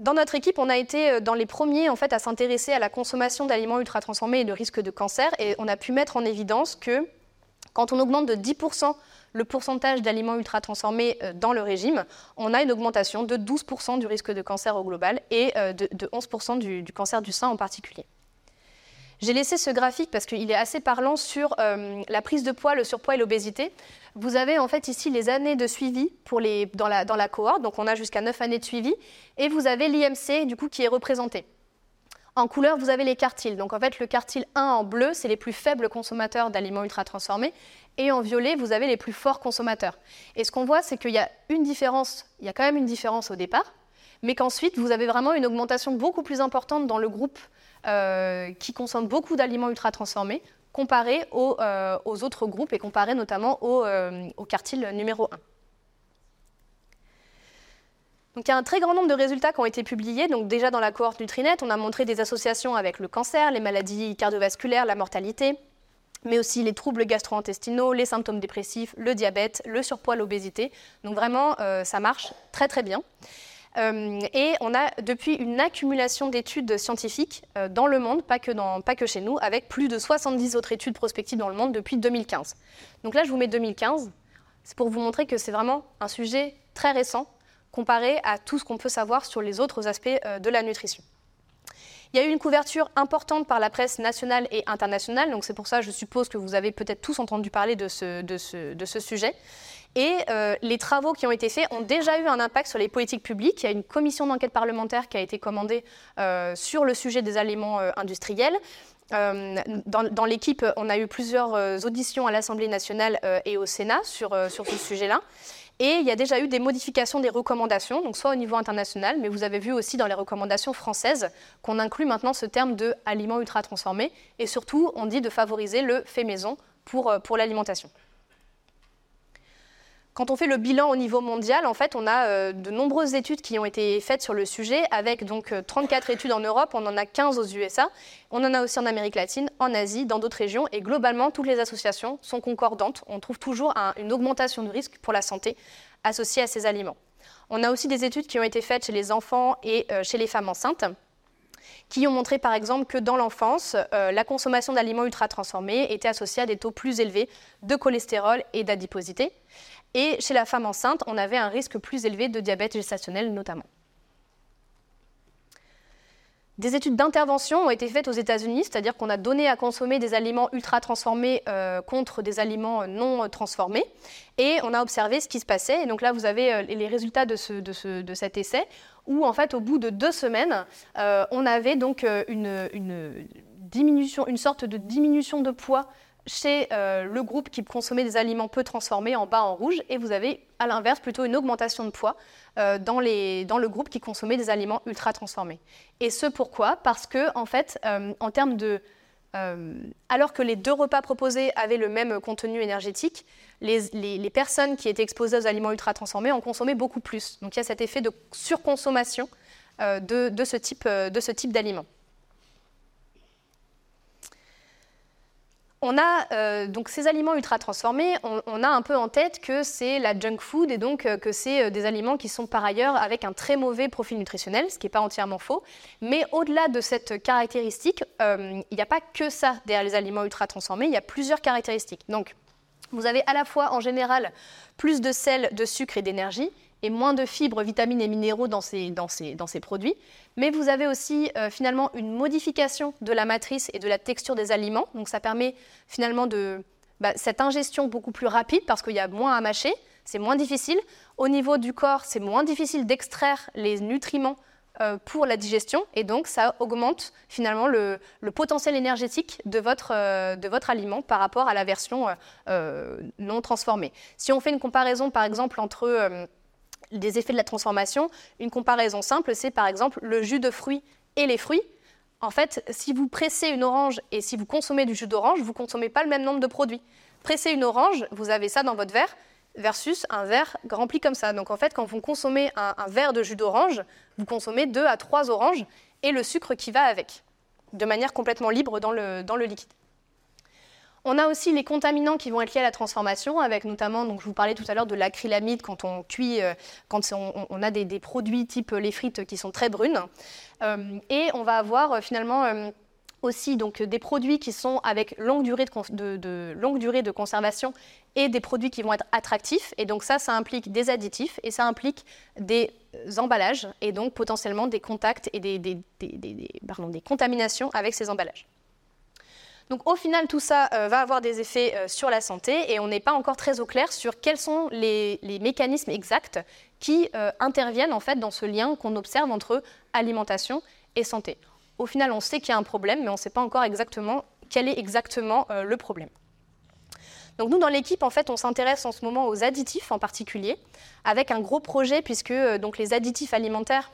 Dans notre équipe, on a été euh, dans les premiers en fait, à s'intéresser à la consommation d'aliments ultra transformés et le risque de cancer, et on a pu mettre en évidence que quand on augmente de 10% le pourcentage d'aliments ultra transformés euh, dans le régime, on a une augmentation de 12% du risque de cancer au global et de 11% du cancer du sein en particulier. J'ai laissé ce graphique parce qu'il est assez parlant sur euh, la prise de poids, le surpoids et l'obésité. Vous avez en fait ici les années de suivi dans la cohorte, donc on a jusqu'à 9 années de suivi, et vous avez l'IMC du coup qui est représenté. En couleur, vous avez les quartiles. Donc en fait, le quartile 1 en bleu, c'est les plus faibles consommateurs d'aliments ultra transformés. Et en violet, vous avez les plus forts consommateurs. Et ce qu'on voit, c'est qu'il y a une différence, il y a quand même une différence au départ, mais qu'ensuite, vous avez vraiment une augmentation beaucoup plus importante dans le groupe euh, qui consomment beaucoup d'aliments ultra transformés comparé aux, euh, autres groupes et comparé notamment au, euh, quartile numéro 1. Donc il y a un très grand nombre de résultats qui ont été publiés. Donc déjà dans la cohorte Nutrinet, on a montré des associations avec le cancer, les maladies cardiovasculaires, la mortalité, mais aussi les troubles gastro-intestinaux, les symptômes dépressifs, le diabète, le surpoids, l'obésité. Donc vraiment, euh, ça marche très très bien. Euh, et on a depuis une accumulation d'études scientifiques euh, dans le monde, pas que, dans, pas que chez nous, avec plus de 70 autres études prospectives dans le monde depuis 2015. Donc là, je vous mets 2015. C'est pour vous montrer que c'est vraiment un sujet très récent comparé à tout ce qu'on peut savoir sur les autres aspects de la nutrition. Il y a eu une couverture importante par la presse nationale et internationale, donc c'est pour ça, je suppose que vous avez peut-être tous entendu parler de ce, de ce, sujet. Et euh, les travaux qui ont été faits ont déjà eu un impact sur les politiques publiques. Il y a une commission d'enquête parlementaire qui a été commandée euh, sur le sujet des aliments euh, industriels. dans, l'équipe, on a eu plusieurs auditions à l'Assemblée nationale et au Sénat sur, sur ce sujet-là. Et il y a déjà eu des modifications des recommandations, donc soit au niveau international, mais vous avez vu aussi dans les recommandations françaises qu'on inclut maintenant ce terme de aliments ultra transformés. Et surtout, on dit de favoriser le fait maison pour, pour l'alimentation. Quand on fait le bilan au niveau mondial, en fait, on a euh, de nombreuses études qui ont été faites sur le sujet, avec donc 34 euh, études en Europe, on en a 15 aux USA, on en a aussi en Amérique latine, en Asie, dans d'autres régions, et globalement, toutes les associations sont concordantes. On trouve toujours une augmentation de risque pour la santé associée à ces aliments. On a aussi des études qui ont été faites chez les enfants et euh, chez les femmes enceintes qui ont montré par exemple que dans l'enfance, la consommation d'aliments ultra transformés était associée à des taux plus élevés de cholestérol et d'adiposité. Et chez la femme enceinte, on avait un risque plus élevé de diabète gestationnel notamment. Des études d'intervention ont été faites aux États-Unis, c'est-à-dire qu'on a donné à consommer des aliments ultra transformés euh, contre des aliments non transformés, et on a observé ce qui se passait. Et donc là, vous avez euh, les résultats de, cet essai, où en fait, au bout de deux semaines, euh, on avait donc une, diminution, une sorte de diminution de poids chez euh, le groupe qui consommait des aliments peu transformés en bas en rouge, et vous avez à l'inverse plutôt une augmentation de poids euh, dans, le groupe qui consommait des aliments ultra transformés. Et ce pourquoi? Parce que en fait, euh, en termes de alors que les deux repas proposés avaient le même contenu énergétique, les, personnes qui étaient exposées aux aliments ultra transformés en consommaient beaucoup plus. Donc il y a cet effet de surconsommation de, ce type d'aliments. On a euh, donc ces aliments ultra transformés, on, a un peu en tête que c'est la junk food et donc euh, que c'est euh, des aliments qui sont par ailleurs avec un très mauvais profil nutritionnel, ce qui n'est pas entièrement faux. Mais au-delà de cette caractéristique, il n'y a pas que ça derrière les aliments ultra transformés, il y a plusieurs caractéristiques. Donc, vous avez à la fois en général plus de sel, de sucre et d'énergie, et moins de fibres, vitamines et minéraux dans ces, dans ces, dans ces produits. Mais vous avez aussi euh, finalement une modification de la matrice et de la texture des aliments. Donc ça permet finalement de bah, cette ingestion beaucoup plus rapide parce qu'il y a moins à mâcher, c'est moins difficile. Au niveau du corps, c'est moins difficile d'extraire les nutriments euh, pour la digestion et donc ça augmente finalement le, potentiel énergétique de votre, euh, de votre, aliment par rapport à la version non transformée. Si on fait une comparaison par exemple entre des effets de la transformation, une comparaison simple, c'est par exemple le jus de fruits et les fruits. En fait, si vous pressez une orange et si vous consommez du jus d'orange, vous ne consommez pas le même nombre de produits. Pressez une orange, vous avez ça dans votre verre, versus un verre rempli comme ça. Donc en fait, quand vous consommez un, verre de jus d'orange, vous consommez deux à trois oranges et le sucre qui va avec, de manière complètement libre dans le liquide. On a aussi les contaminants qui vont être liés à la transformation, avec notamment, donc je vous parlais tout à l'heure de l'acrylamide quand on cuit, euh, quand on, a des, produits type les frites qui sont très brunes. Euh, et on va avoir euh, finalement aussi donc, des produits qui sont avec longue durée de, longue durée de conservation et des produits qui vont être attractifs. Et donc ça, ça implique des additifs et ça implique des emballages et donc potentiellement des contacts et des, des contaminations avec ces emballages. Donc au final, tout ça euh, va avoir des effets euh, sur la santé et on n'est pas encore très au clair sur quels sont les, mécanismes exacts qui euh, interviennent en fait dans ce lien qu'on observe entre alimentation et santé. Au final, on sait qu'il y a un problème, mais on ne sait pas encore exactement quel est exactement le problème. Donc nous, dans l'équipe, en fait, on s'intéresse en ce moment aux additifs en particulier, avec un gros projet puisque les additifs alimentaires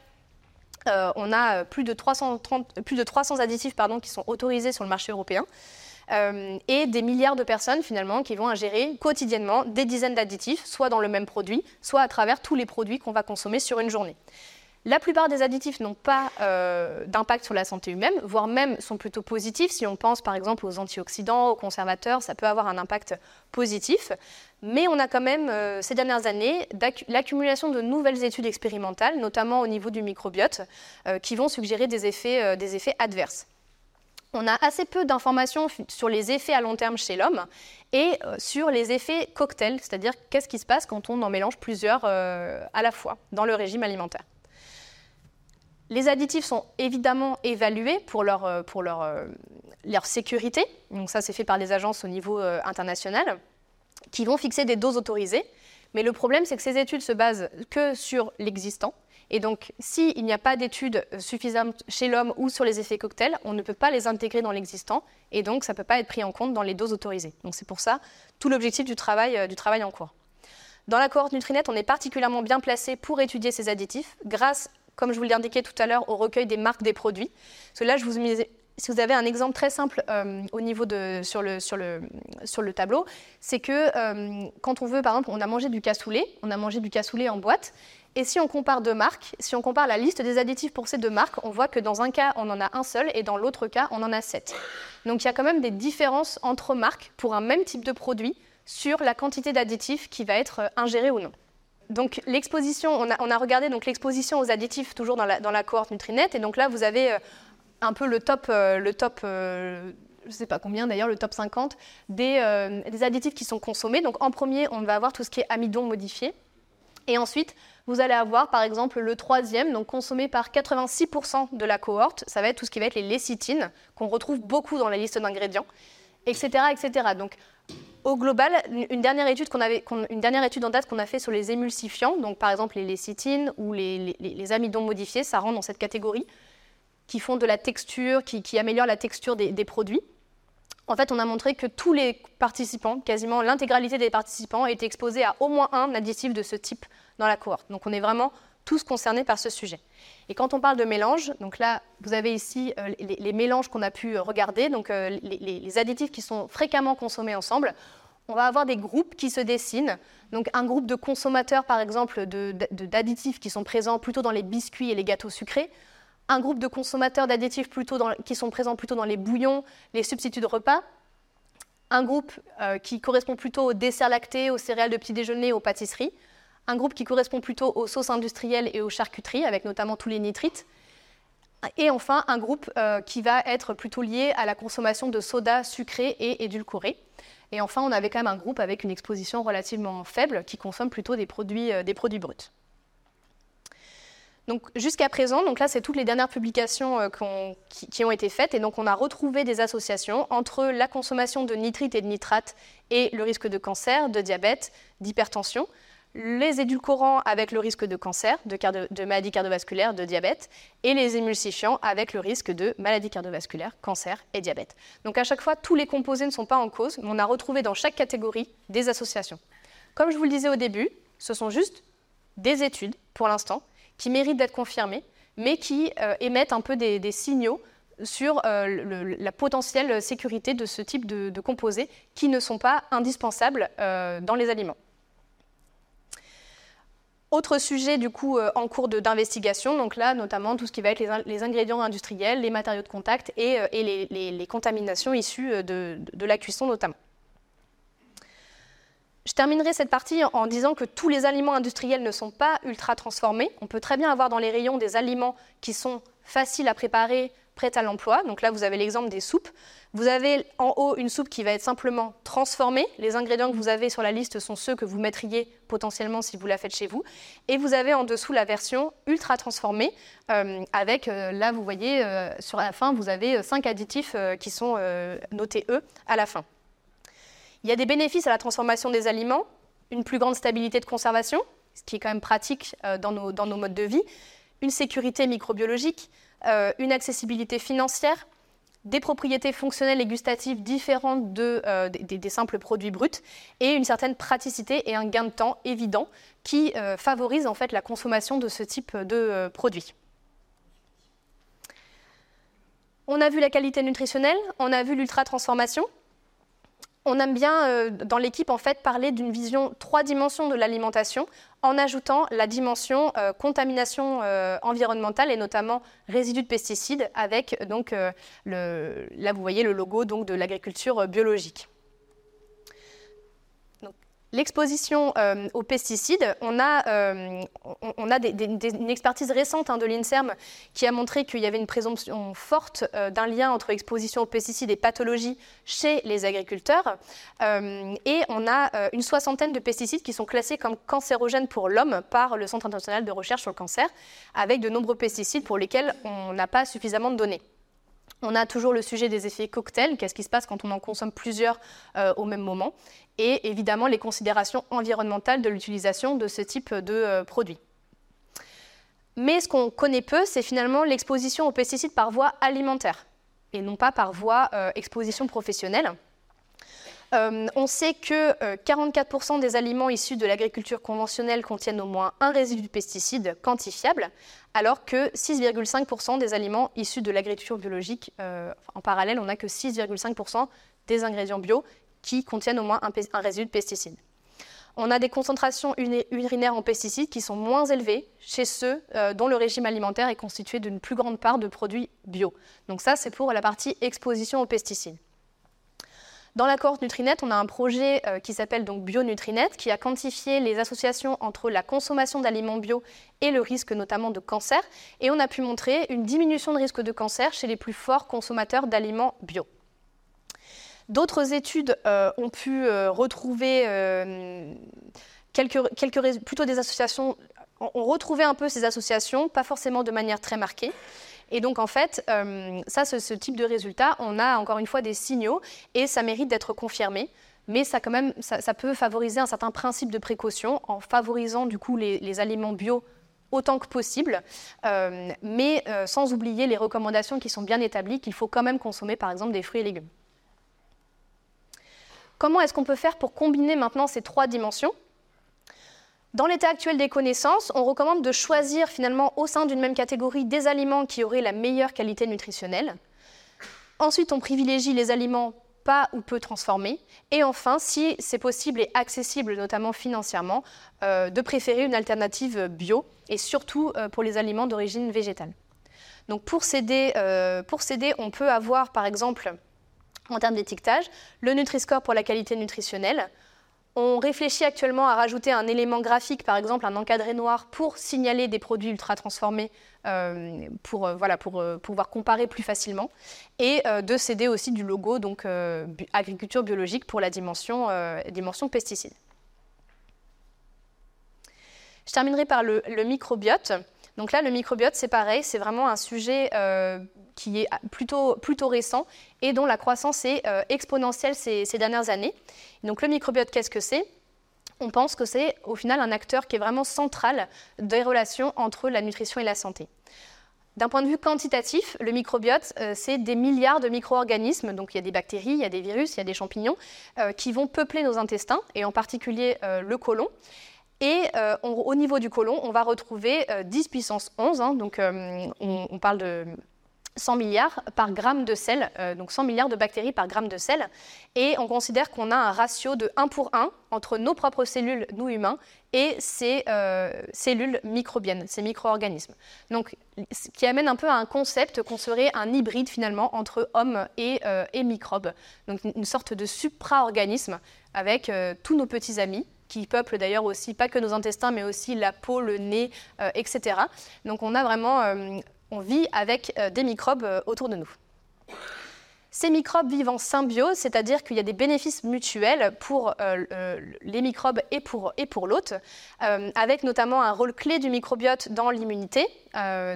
euh, on a plus de 330, plus de 300 additifs pardon, qui sont autorisés sur le marché européen. et des milliards de personnes finalement qui vont ingérer quotidiennement des dizaines d'additifs, soit dans le même produit, soit à travers tous les produits qu'on va consommer sur une journée. La plupart des additifs n'ont pas euh, d'impact sur la santé humaine, voire même sont plutôt positifs. Si on pense par exemple aux antioxydants, aux conservateurs, ça peut avoir un impact positif. Mais on a quand même, euh, ces dernières années, l'accumulation de nouvelles études expérimentales, notamment au niveau du microbiote, euh, qui vont suggérer des effets, des effets adverses. On a assez peu d'informations sur les effets à long terme chez l'homme et sur les effets cocktails, c'est-à-dire qu'est-ce qui se passe quand on en mélange plusieurs à la fois dans le régime alimentaire. Les additifs sont évidemment évalués pour leur, euh, pour leur, euh, leur sécurité. Donc ça, c'est fait par les agences au niveau euh, international, qui vont fixer des doses autorisées. Mais le problème, c'est que ces études se basent que sur l'existant. Et donc, s'il n'y a pas d'études suffisantes chez l'homme ou sur les effets cocktails, on ne peut pas les intégrer dans l'existant. Et donc, ça ne peut pas être pris en compte dans les doses autorisées. Donc, c'est pour ça tout l'objectif du travail, du travail en cours. Dans la cohorte Nutrinet, on est particulièrement bien placé pour étudier ces additifs grâce comme je vous l'indiquais tout à l'heure, au recueil des marques des produits. Là, je vous si vous avez un exemple très simple euh, au niveau de, sur, le, sur, le, sur le tableau, c'est que euh, quand on veut, par exemple, on a mangé du cassoulet, on a mangé du cassoulet en boîte, et si on compare deux marques, si on compare la liste des additifs pour ces deux marques, on voit que dans un cas, on en a un seul, et dans l'autre cas, on en a sept. Donc il y a quand même des différences entre marques pour un même type de produit sur la quantité d'additifs qui va être euh, ingéré ou non donc l'exposition, on a, regardé donc l'exposition aux additifs toujours dans la, cohorte Nutrinet, et donc là vous avez un peu le top, euh, le top euh, je ne sais pas combien d'ailleurs, le top 50 des, des, additifs qui sont consommés. Donc en premier, on va avoir tout ce qui est amidon modifié. Et ensuite, vous allez avoir par exemple le troisième, donc consommé par 86% de la cohorte, ça va être tout ce qui va être les lécithines, qu'on retrouve beaucoup dans la liste d'ingrédients, etc., etc. Donc au global, une dernière étude, une dernière étude en date qu'on a fait sur les émulsifiants, donc par exemple les lécithines ou les, amidons modifiés, ça rentre dans cette catégorie, qui font de la texture, qui, améliorent la texture des, produits. En fait, on a montré que tous les participants, quasiment l'intégralité des participants, étaient exposés à au moins un additif de ce type dans la cohorte. Donc on est vraiment tous concernés par ce sujet. Et quand on parle de mélange, donc là, vous avez ici euh, les, mélanges qu'on a pu regarder, donc euh, les, additifs qui sont fréquemment consommés ensemble. On va avoir des groupes qui se dessinent. Donc un groupe de consommateurs, par exemple, d'additifs qui sont présents plutôt dans les biscuits et les gâteaux sucrés. Un groupe de consommateurs d'additifs qui sont présents plutôt dans les bouillons, les substituts de repas. Un groupe euh, qui correspond plutôt aux desserts lactés, aux céréales de petit déjeuner, aux pâtisseries un groupe qui correspond plutôt aux sauces industrielles et aux charcuteries, avec notamment tous les nitrites. Et enfin, un groupe euh, qui va être plutôt lié à la consommation de soda sucré et édulcoré. Et enfin, on avait quand même un groupe avec une exposition relativement faible qui consomme plutôt des produits, euh, des produits bruts. Donc jusqu'à présent, donc là c'est toutes les dernières publications euh, qui, ont été faites et donc on a retrouvé des associations entre la consommation de nitrites et de nitrates et le risque de cancer, de diabète, d'hypertension les édulcorants avec le risque de cancer, de, de maladie cardiovasculaire, de diabète, et les émulsifiants avec le risque de maladie cardiovasculaire, cancer et diabète. Donc à chaque fois, tous les composés ne sont pas en cause, mais on a retrouvé dans chaque catégorie des associations. Comme je vous le disais au début, ce sont juste des études, pour l'instant, qui méritent d'être confirmées, mais qui euh, émettent un peu des, signaux sur euh, la potentielle sécurité de ce type de, composés qui ne sont pas indispensables euh, dans les aliments. Autre sujet du coup en cours d'investigation, donc là notamment tout ce qui va être les, ingrédients industriels, les matériaux de contact et, les, contaminations issues de, la cuisson notamment. Je terminerai cette partie en, disant que tous les aliments industriels ne sont pas ultra transformés. On peut très bien avoir dans les rayons des aliments qui sont faciles à préparer, prêts à l'emploi. Donc là vous avez l'exemple des soupes. Vous avez en haut une soupe qui va être simplement transformée. Les ingrédients que vous avez sur la liste sont ceux que vous mettriez potentiellement si vous la faites chez vous. Et vous avez en dessous la version ultra transformée euh, avec, euh, là vous voyez, euh, sur la fin, vous avez cinq additifs qui sont notés E à la fin. Il y a des bénéfices à la transformation des aliments, une plus grande stabilité de conservation, ce qui est quand même pratique dans nos, dans nos modes de vie, une sécurité microbiologique, une accessibilité financière, des propriétés fonctionnelles et gustatives différentes euh, des, simples produits bruts et une certaine praticité et un gain de temps évident qui euh, favorise en fait la consommation de ce type de euh, produits. On a vu la qualité nutritionnelle, on a vu l'ultra-transformation. On aime bien euh, dans l'équipe en fait parler d'une vision trois dimensions de l'alimentation en ajoutant la dimension euh, contamination euh, environnementale et notamment résidus de pesticides avec donc le, là vous voyez le logo donc de l'agriculture biologique. L'exposition euh, aux pesticides, on a, euh, une expertise récente hein, de l'INSERM qui a montré qu'il y avait une présomption forte euh, d'un lien entre exposition aux pesticides et pathologie chez les agriculteurs. et on a une soixantaine de pesticides qui sont classés comme cancérogènes pour l'homme par le Centre international de recherche sur le cancer, avec de nombreux pesticides pour lesquels on n'a pas suffisamment de données. On a toujours le sujet des effets cocktails, qu'est-ce qui se passe quand on en consomme plusieurs au même moment et évidemment les considérations environnementales de l'utilisation de ce type de euh, produits. Mais ce qu'on connaît peu, c'est finalement l'exposition aux pesticides par voie alimentaire et non pas par voie euh, exposition professionnelle. Euh, on sait que 44% des aliments issus de l'agriculture conventionnelle contiennent au moins un résidu de pesticide quantifiable, alors que 6,5% des aliments issus de l'agriculture biologique, en parallèle, on n'a que 6,5% des ingrédients bio qui contiennent au moins un, résidu de pesticides. On a des concentrations urinaires en pesticides qui sont moins élevées chez ceux euh, dont le régime alimentaire est constitué d'une plus grande part de produits bio. Donc ça, c'est pour la partie exposition aux pesticides. Dans la cohorte Nutrinet, on a un projet euh, qui s'appelle donc BioNutrinet, qui a quantifié les associations entre la consommation d'aliments bio et le risque notamment de cancer. Et on a pu montrer une diminution de risque de cancer chez les plus forts consommateurs d'aliments bio. D'autres études euh, ont pu euh, retrouver quelques, plutôt des associations, ont retrouvé un peu ces associations, pas forcément de manière très marquée. Et donc en fait, ça, ce, type de résultat, on a encore une fois des signaux et ça mérite d'être confirmé. Mais ça, quand même, ça, peut favoriser un certain principe de précaution en favorisant du coup les, les aliments bio autant que possible, mais sans oublier les recommandations qui sont bien établies qu'il faut quand même consommer par exemple des fruits et légumes. Comment est-ce qu'on peut faire pour combiner maintenant ces trois dimensions? Dans l'état actuel des connaissances, on recommande de choisir finalement au sein d'une même catégorie des aliments qui auraient la meilleure qualité nutritionnelle. Ensuite, on privilégie les aliments pas ou peu transformés. Et enfin, si c'est possible et accessible, notamment financièrement, euh, de préférer une alternative bio et surtout euh, pour les aliments d'origine végétale. Donc pour s'aider, euh, on peut avoir par exemple en termes d'étiquetage, le Nutri-Score pour la qualité nutritionnelle. On réfléchit actuellement à rajouter un élément graphique, par exemple un encadré noir, pour signaler des produits ultra transformés, euh, pour, euh, euh, pouvoir comparer plus facilement, et de céder aussi du logo donc agriculture biologique pour la dimension, dimension pesticides. Je terminerai par le microbiote. Donc là, le microbiote, c'est pareil, c'est vraiment un sujet qui est plutôt, récent et dont la croissance est euh, exponentielle ces, dernières années. Donc le microbiote, qu'est-ce que c'est? On pense que c'est au final un acteur qui est vraiment central des relations entre la nutrition et la santé. D'un point de vue quantitatif, le microbiote, euh, c'est des milliards de micro-organismes, donc il y a des bactéries, il y a des virus, il y a des champignons, euh, qui vont peupler nos intestins, et en particulier le côlon. Et au niveau du côlon, on va retrouver 10 puissance 11, hein, donc on, parle de 100 milliards par gramme de sel, euh, donc 100 milliards de bactéries par gramme de sel. Et on considère qu'on a un ratio de 1 pour 1 entre nos propres cellules, nous humains, et ces euh, cellules microbiennes, ces micro-organismes. Donc, ce qui amène un peu à un concept qu'on serait un hybride finalement entre homme et, euh, et microbes. Donc, une sorte de supra-organisme avec tous nos petits amis qui peuplent d'ailleurs aussi pas que nos intestins, mais aussi la peau, le nez, etc. Donc on a vraiment on vit avec euh, des microbes euh, autour de nous. Ces microbes vivent en symbiose, c'est-à-dire qu'il y a des bénéfices mutuels pour euh, les microbes et pour, et pour l'hôte, avec notamment un rôle clé du microbiote dans l'immunité,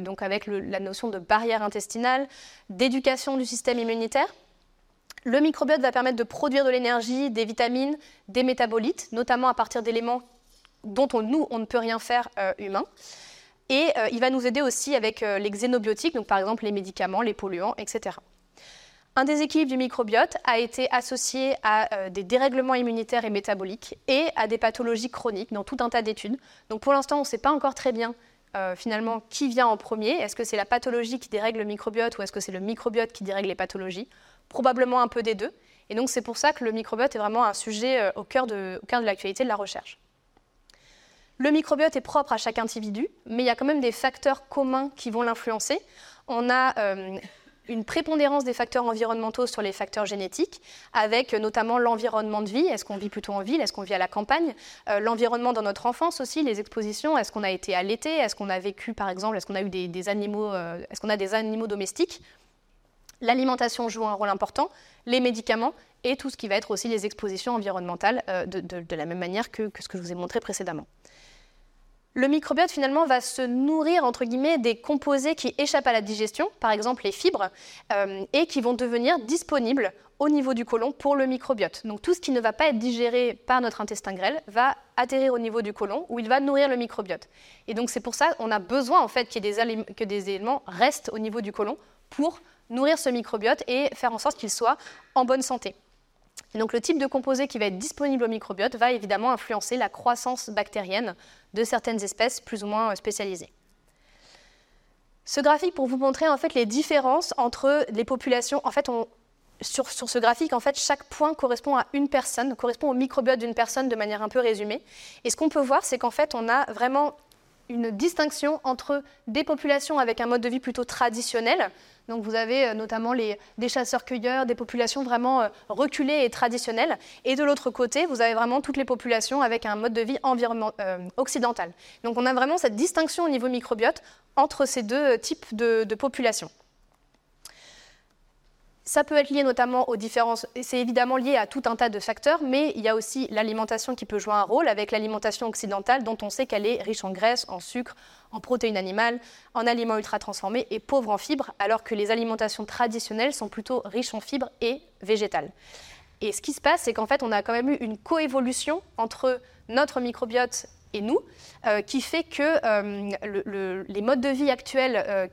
donc avec la notion de barrière intestinale, d'éducation du système immunitaire. Le microbiote va permettre de produire de l'énergie, des vitamines, des métabolites, notamment à partir d'éléments dont nous, on ne peut rien faire humain. Et euh, il va nous aider aussi avec euh, les xénobiotiques, donc par exemple les médicaments, les polluants, etc. Un déséquilibre du microbiote a été associé à euh, des dérèglements immunitaires et métaboliques et à des pathologies chroniques dans tout un tas d'études. Donc pour l'instant, on ne sait pas encore très bien finalement qui vient en premier. Est-ce que c'est la pathologie qui dérègle le microbiote ou est-ce que c'est le microbiote qui dérègle les pathologies? Probablement un peu des deux. Et donc c'est pour ça que le microbiote est vraiment un sujet au cœur de l'actualité de la recherche. Le microbiote est propre à chaque individu, mais il y a quand même des facteurs communs qui vont l'influencer. On a euh, une prépondérance des facteurs environnementaux sur les facteurs génétiques, avec notamment l'environnement de vie. Est-ce qu'on vit plutôt en ville? Est-ce qu'on vit à la campagne? Euh, L'environnement dans notre enfance aussi, les expositions. Est-ce qu'on a été allaité? Est-ce qu'on a vécu, par exemple, est-ce qu'on a eu des, animaux euh, Est-ce qu'on a des animaux domestiques? L'alimentation joue un rôle important, les médicaments et tout ce qui va être aussi les expositions environnementales, de, la même manière que ce que je vous ai montré précédemment. Le microbiote finalement va se nourrir entre guillemets des composés qui échappent à la digestion, par exemple les fibres, euh, et qui vont devenir disponibles au niveau du côlon pour le microbiote. Donc tout ce qui ne va pas être digéré par notre intestin grêle va atterrir au niveau du côlon où il va nourrir le microbiote. Et donc c'est pour ça qu'on a besoin en fait des que des éléments restent au niveau du côlon pour nourrir ce microbiote et faire en sorte qu'il soit en bonne santé donc le type de composé qui va être disponible au microbiote va évidemment influencer la croissance bactérienne de certaines espèces plus ou moins spécialisées. Ce graphique pour vous montrer en fait les différences entre les populations. En fait, sur, sur, ce graphique, en fait, chaque point correspond à une personne, correspond au microbiote d'une personne de manière un peu résumée. Et ce qu'on peut voir, c'est qu'en fait, on a vraiment une distinction entre des populations avec un mode de vie plutôt traditionnel. Donc vous avez euh, notamment des chasseurs-cueilleurs, des populations vraiment euh, reculées et traditionnelles. Et de l'autre côté, vous avez vraiment toutes les populations avec un mode de vie euh, occidental. Donc on a vraiment cette distinction au niveau microbiote entre ces deux types de populations. Ça peut être lié notamment aux différences, c'est évidemment lié à tout un tas de facteurs, mais il y a aussi l'alimentation qui peut jouer un rôle avec l'alimentation occidentale dont on sait qu'elle est riche en graisse, en sucre, en protéines animales, en aliments ultra transformés et pauvre en fibres, alors que les alimentations traditionnelles sont plutôt riches en fibres et végétales. Et ce qui se passe, c'est qu'en fait, on a quand même eu une coévolution entre notre microbiote et nous, euh, qui fait que euh, les modes de vie actuels, euh,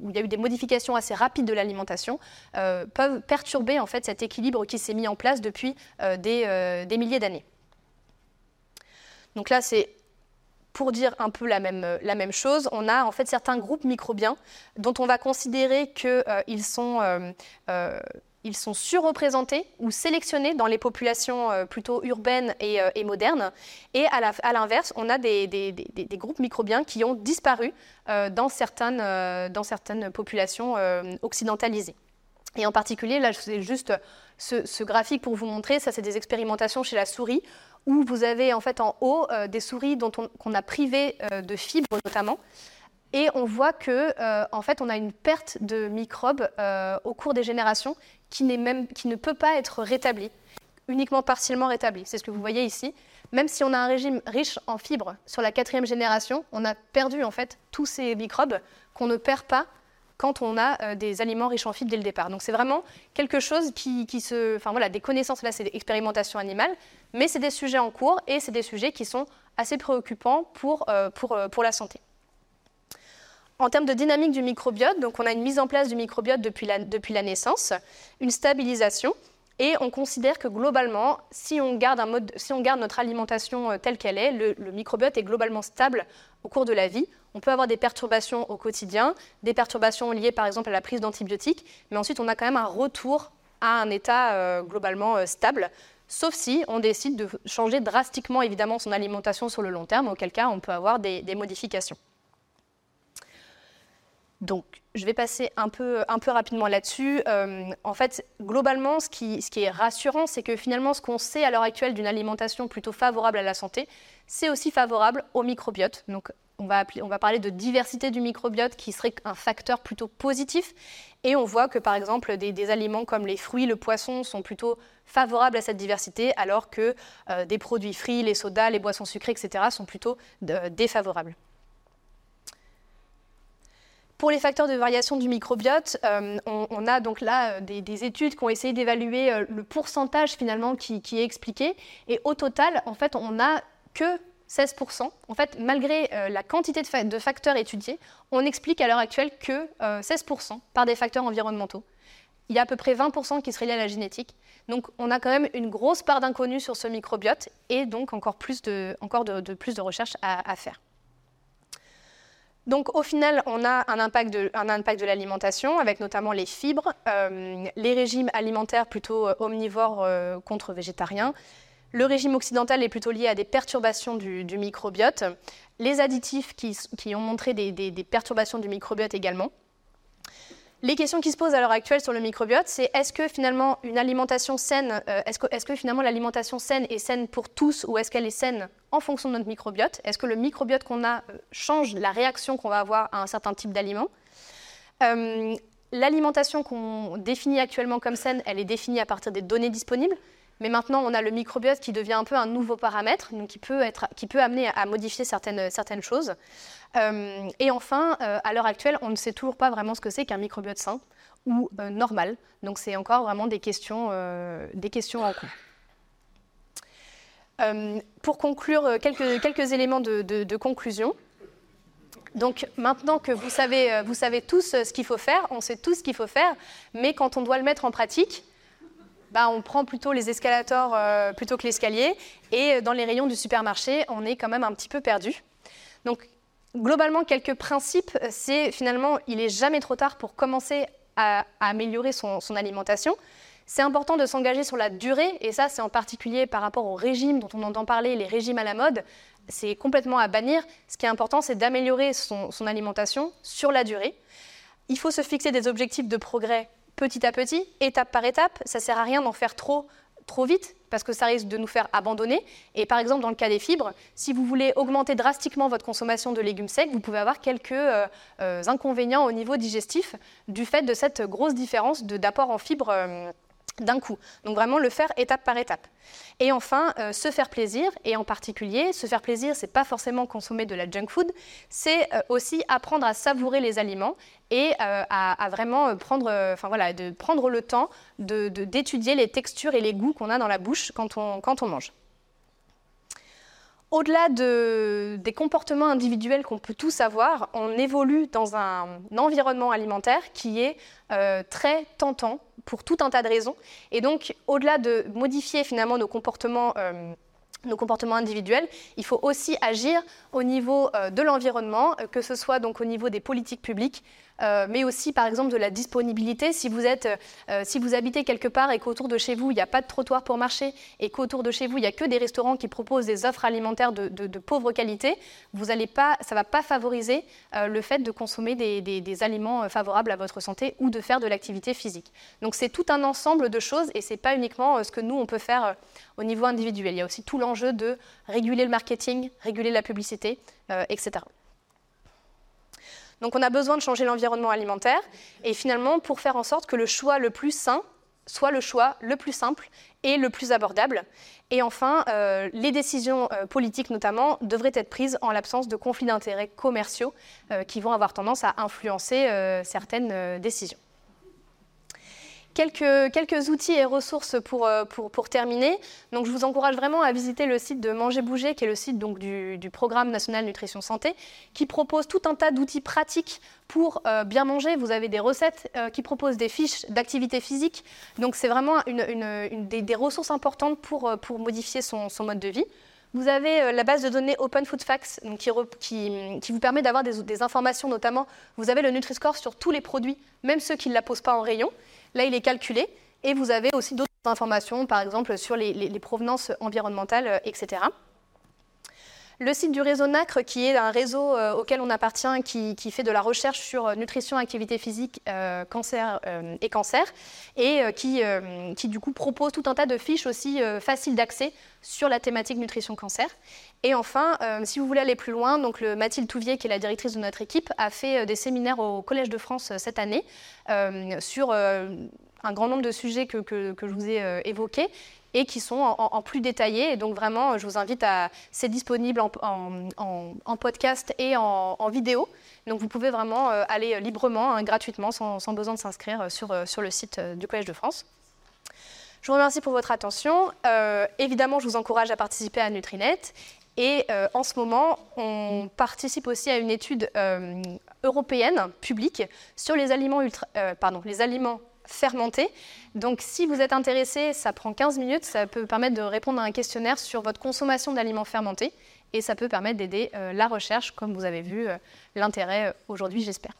où il y a eu des modifications assez rapides de l'alimentation, peuvent perturber en fait cet équilibre qui s'est mis en place depuis des, milliers d'années. Donc là, c'est pour dire un peu la même, la même, chose, on a en fait certains groupes microbiens dont on va considérer qu'ils sont ils sont surreprésentés ou sélectionnés dans les populations euh, plutôt urbaines et, euh, modernes. Et à l'inverse, on a des, groupes microbiens qui ont disparu euh, dans, certaines, populations occidentalisées. Et en particulier, là, c'est juste ce, graphique pour vous montrer, ça c'est des expérimentations chez la souris, où vous avez en fait en haut des souris dont qu'on a privé de fibres notamment. Et on voit que, en fait, on a une perte de microbes au cours des générations qui, qui ne peut pas être rétabli, uniquement partiellement rétabli. C'est ce que vous voyez ici. Même si on a un régime riche en fibres sur la quatrième génération, on a perdu en fait tous ces microbes qu'on ne perd pas quand on a euh, des aliments riches en fibres dès le départ. Donc c'est vraiment quelque chose qui, se... Enfin voilà, des connaissances, là c'est expérimentations animales, mais c'est des sujets en cours et c'est des sujets qui sont assez préoccupants pour, euh, euh, pour la santé. En termes de dynamique du microbiote, donc on a une mise en place du microbiote depuis la, naissance, une stabilisation, et on considère que globalement, si on garde, un mode, si on garde notre alimentation euh, telle qu'elle est, le, microbiote est globalement stable au cours de la vie. On peut avoir des perturbations au quotidien, des perturbations liées par exemple à la prise d'antibiotiques, mais ensuite on a quand même un retour à un état euh, globalement euh, stable, sauf si on décide de changer drastiquement évidemment son alimentation sur le long terme, auquel cas on peut avoir des modifications. Donc, je vais passer un peu, rapidement là-dessus. Euh, en fait, globalement, ce qui, est rassurant, c'est que finalement, ce qu'on sait à l'heure actuelle d'une alimentation plutôt favorable à la santé, c'est aussi favorable au microbiote. Donc, on va, parler de diversité du microbiote qui serait un facteur plutôt positif. Et on voit que, par exemple, des, aliments comme les fruits, le poisson sont plutôt favorables à cette diversité, alors que euh, des produits frits, les sodas, les boissons sucrées, etc., sont plutôt défavorables. Pour les facteurs de variation du microbiote, euh, on, a donc là euh, des, études qui ont essayé d'évaluer euh, le pourcentage finalement qui, est expliqué. Et au total, en fait, on n'a que 16%. En fait, malgré la quantité de, facteurs étudiés, on explique à l'heure actuelle que 16% par des facteurs environnementaux. Il y a à peu près 20% qui seraient liés à la génétique. Donc on a quand même une grosse part d'inconnu sur ce microbiote et donc encore plus de, encore de, plus de recherches à faire. Donc au final, on a un impact de, l'alimentation, avec notamment les fibres, euh, les régimes alimentaires plutôt omnivores contre végétariens. Le régime occidental est plutôt lié à des perturbations du, microbiote. Les additifs qui, ont montré des perturbations du microbiote également. Les questions qui se posent à l'heure actuelle sur le microbiote, c'est est-ce que finalement une alimentation saine, euh, est-ce que, finalement l'alimentation saine est saine pour tous ou est-ce qu'elle est saine en fonction de notre microbiote? Est-ce que le microbiote qu'on a euh, change la réaction qu'on va avoir à un certain type d'aliment? Euh, L'alimentation qu'on définit actuellement comme saine, elle est définie à partir des données disponibles. Mais maintenant, on a le microbiote qui devient un peu un nouveau paramètre, qui peut, amener à modifier certaines choses. Euh, et enfin, euh, à l'heure actuelle, on ne sait toujours pas vraiment ce que c'est qu'un microbiote sain ou euh, normal. Donc c'est encore vraiment des questions, des questions en cours. pour conclure, quelques, éléments de, de, conclusion. Donc maintenant que vous savez, vous savez tous ce qu'il faut faire, on sait tous ce qu'il faut faire, mais quand on doit le mettre en pratique, bah, on prend plutôt les escalators plutôt que l'escalier, et dans les rayons du supermarché, on est quand même un petit peu perdu. Donc globalement, quelques principes, c'est finalement, il n'est jamais trop tard pour commencer à, améliorer son, alimentation. C'est important de s'engager sur la durée, et ça, c'est en particulier par rapport aux régimes dont on entend parler, les régimes à la mode. C'est complètement à bannir. Ce qui est important, c'est d'améliorer son, son alimentation sur la durée. Il faut se fixer des objectifs de progrès petit à petit, étape par étape. Ça sert à rien d'en faire trop trop vite parce que ça risque de nous faire abandonner. Et par exemple, dans le cas des fibres, si vous voulez augmenter drastiquement votre consommation de légumes secs, vous pouvez avoir quelques euh, euh, inconvénients au niveau digestif du fait de cette grosse différence d'apport en fibres. Euh, d'un coup. Donc vraiment le faire étape par étape. Et enfin, euh, se faire plaisir, et en particulier, se faire plaisir, c'est pas forcément consommer de la junk food, c'est euh, aussi apprendre à savourer les aliments et euh, à, vraiment prendre, voilà, de prendre le temps d'étudier les textures et les goûts qu'on a dans la bouche quand on, quand on mange. Au-delà de, des comportements individuels qu'on peut tous avoir, on évolue dans un environnement alimentaire qui est très tentant pour tout un tas de raisons. Et donc, au-delà de modifier finalement nos comportements, euh, individuels, il faut aussi agir au niveau euh, de l'environnement, euh, que ce soit donc au niveau des politiques publiques, euh, mais aussi par exemple de la disponibilité. Si vous, êtes, euh, si vous habitez quelque part et qu'autour de chez vous, il n'y a pas de trottoir pour marcher et qu'autour de chez vous, il n'y a que des restaurants qui proposent des offres alimentaires de, pauvre qualité, vous allez pas, ça ne va pas favoriser euh, le fait de consommer des, des, aliments favorables à votre santé ou de faire de l'activité physique. Donc c'est tout un ensemble de choses et ce n'est pas uniquement ce que nous, on peut faire au niveau individuel. Il y a aussi tout l'enjeu de réguler le marketing, réguler la publicité, etc. Donc on a besoin de changer l'environnement alimentaire et finalement pour faire en sorte que le choix le plus sain soit le choix le plus simple et le plus abordable. Et enfin, euh, les décisions euh, politiques notamment devraient être prises en l'absence de conflits d'intérêts commerciaux euh, qui vont avoir tendance à influencer certaines décisions. Quelques, outils et ressources euh, pour, terminer. Donc, je vous encourage vraiment à visiter le site de Manger Bouger, qui est le site donc, du, Programme national nutrition santé, qui propose tout un tas d'outils pratiques pour euh, bien manger. Vous avez des recettes euh, qui proposent des fiches d'activité physique. Donc, c'est vraiment des, ressources importantes pour, modifier son, mode de vie. Vous avez la base de données Open Food Facts qui, vous permet d'avoir des, des, informations, notamment, vous avez le Nutri-Score sur tous les produits, même ceux qui ne la posent pas en rayon. Là, il est calculé. Et vous avez aussi d'autres informations, par exemple sur les, provenances environnementales, euh, etc. Le site du réseau NACRE, qui est un réseau euh, auquel on appartient, qui, fait de la recherche sur euh, nutrition, activité physique, cancer et cancer, et qui, du coup propose tout un tas de fiches aussi faciles d'accès sur la thématique nutrition-cancer. Et enfin, si vous voulez aller plus loin, donc Mathilde Touvier, qui est la directrice de notre équipe, a fait des séminaires au Collège de France cette année sur un grand nombre de sujets que, je vous ai euh, évoqués et qui sont en, plus détaillés. Donc vraiment, je vous invite à... C'est disponible en, podcast et en, vidéo. Donc vous pouvez vraiment euh, aller librement, hein, gratuitement, sans, besoin de s'inscrire sur, euh, sur le site du Collège de France. Je vous remercie pour votre attention. évidemment, je vous encourage à participer à Nutrinet. Et en ce moment, on participe aussi à une étude européenne publique sur les aliments, ultra, pardon, les aliments fermentés. Donc si vous êtes intéressé, ça prend 15 minutes, ça peut permettre de répondre à un questionnaire sur votre consommation d'aliments fermentés et ça peut permettre d'aider la recherche, comme vous avez vu l'intérêt aujourd'hui, j'espère.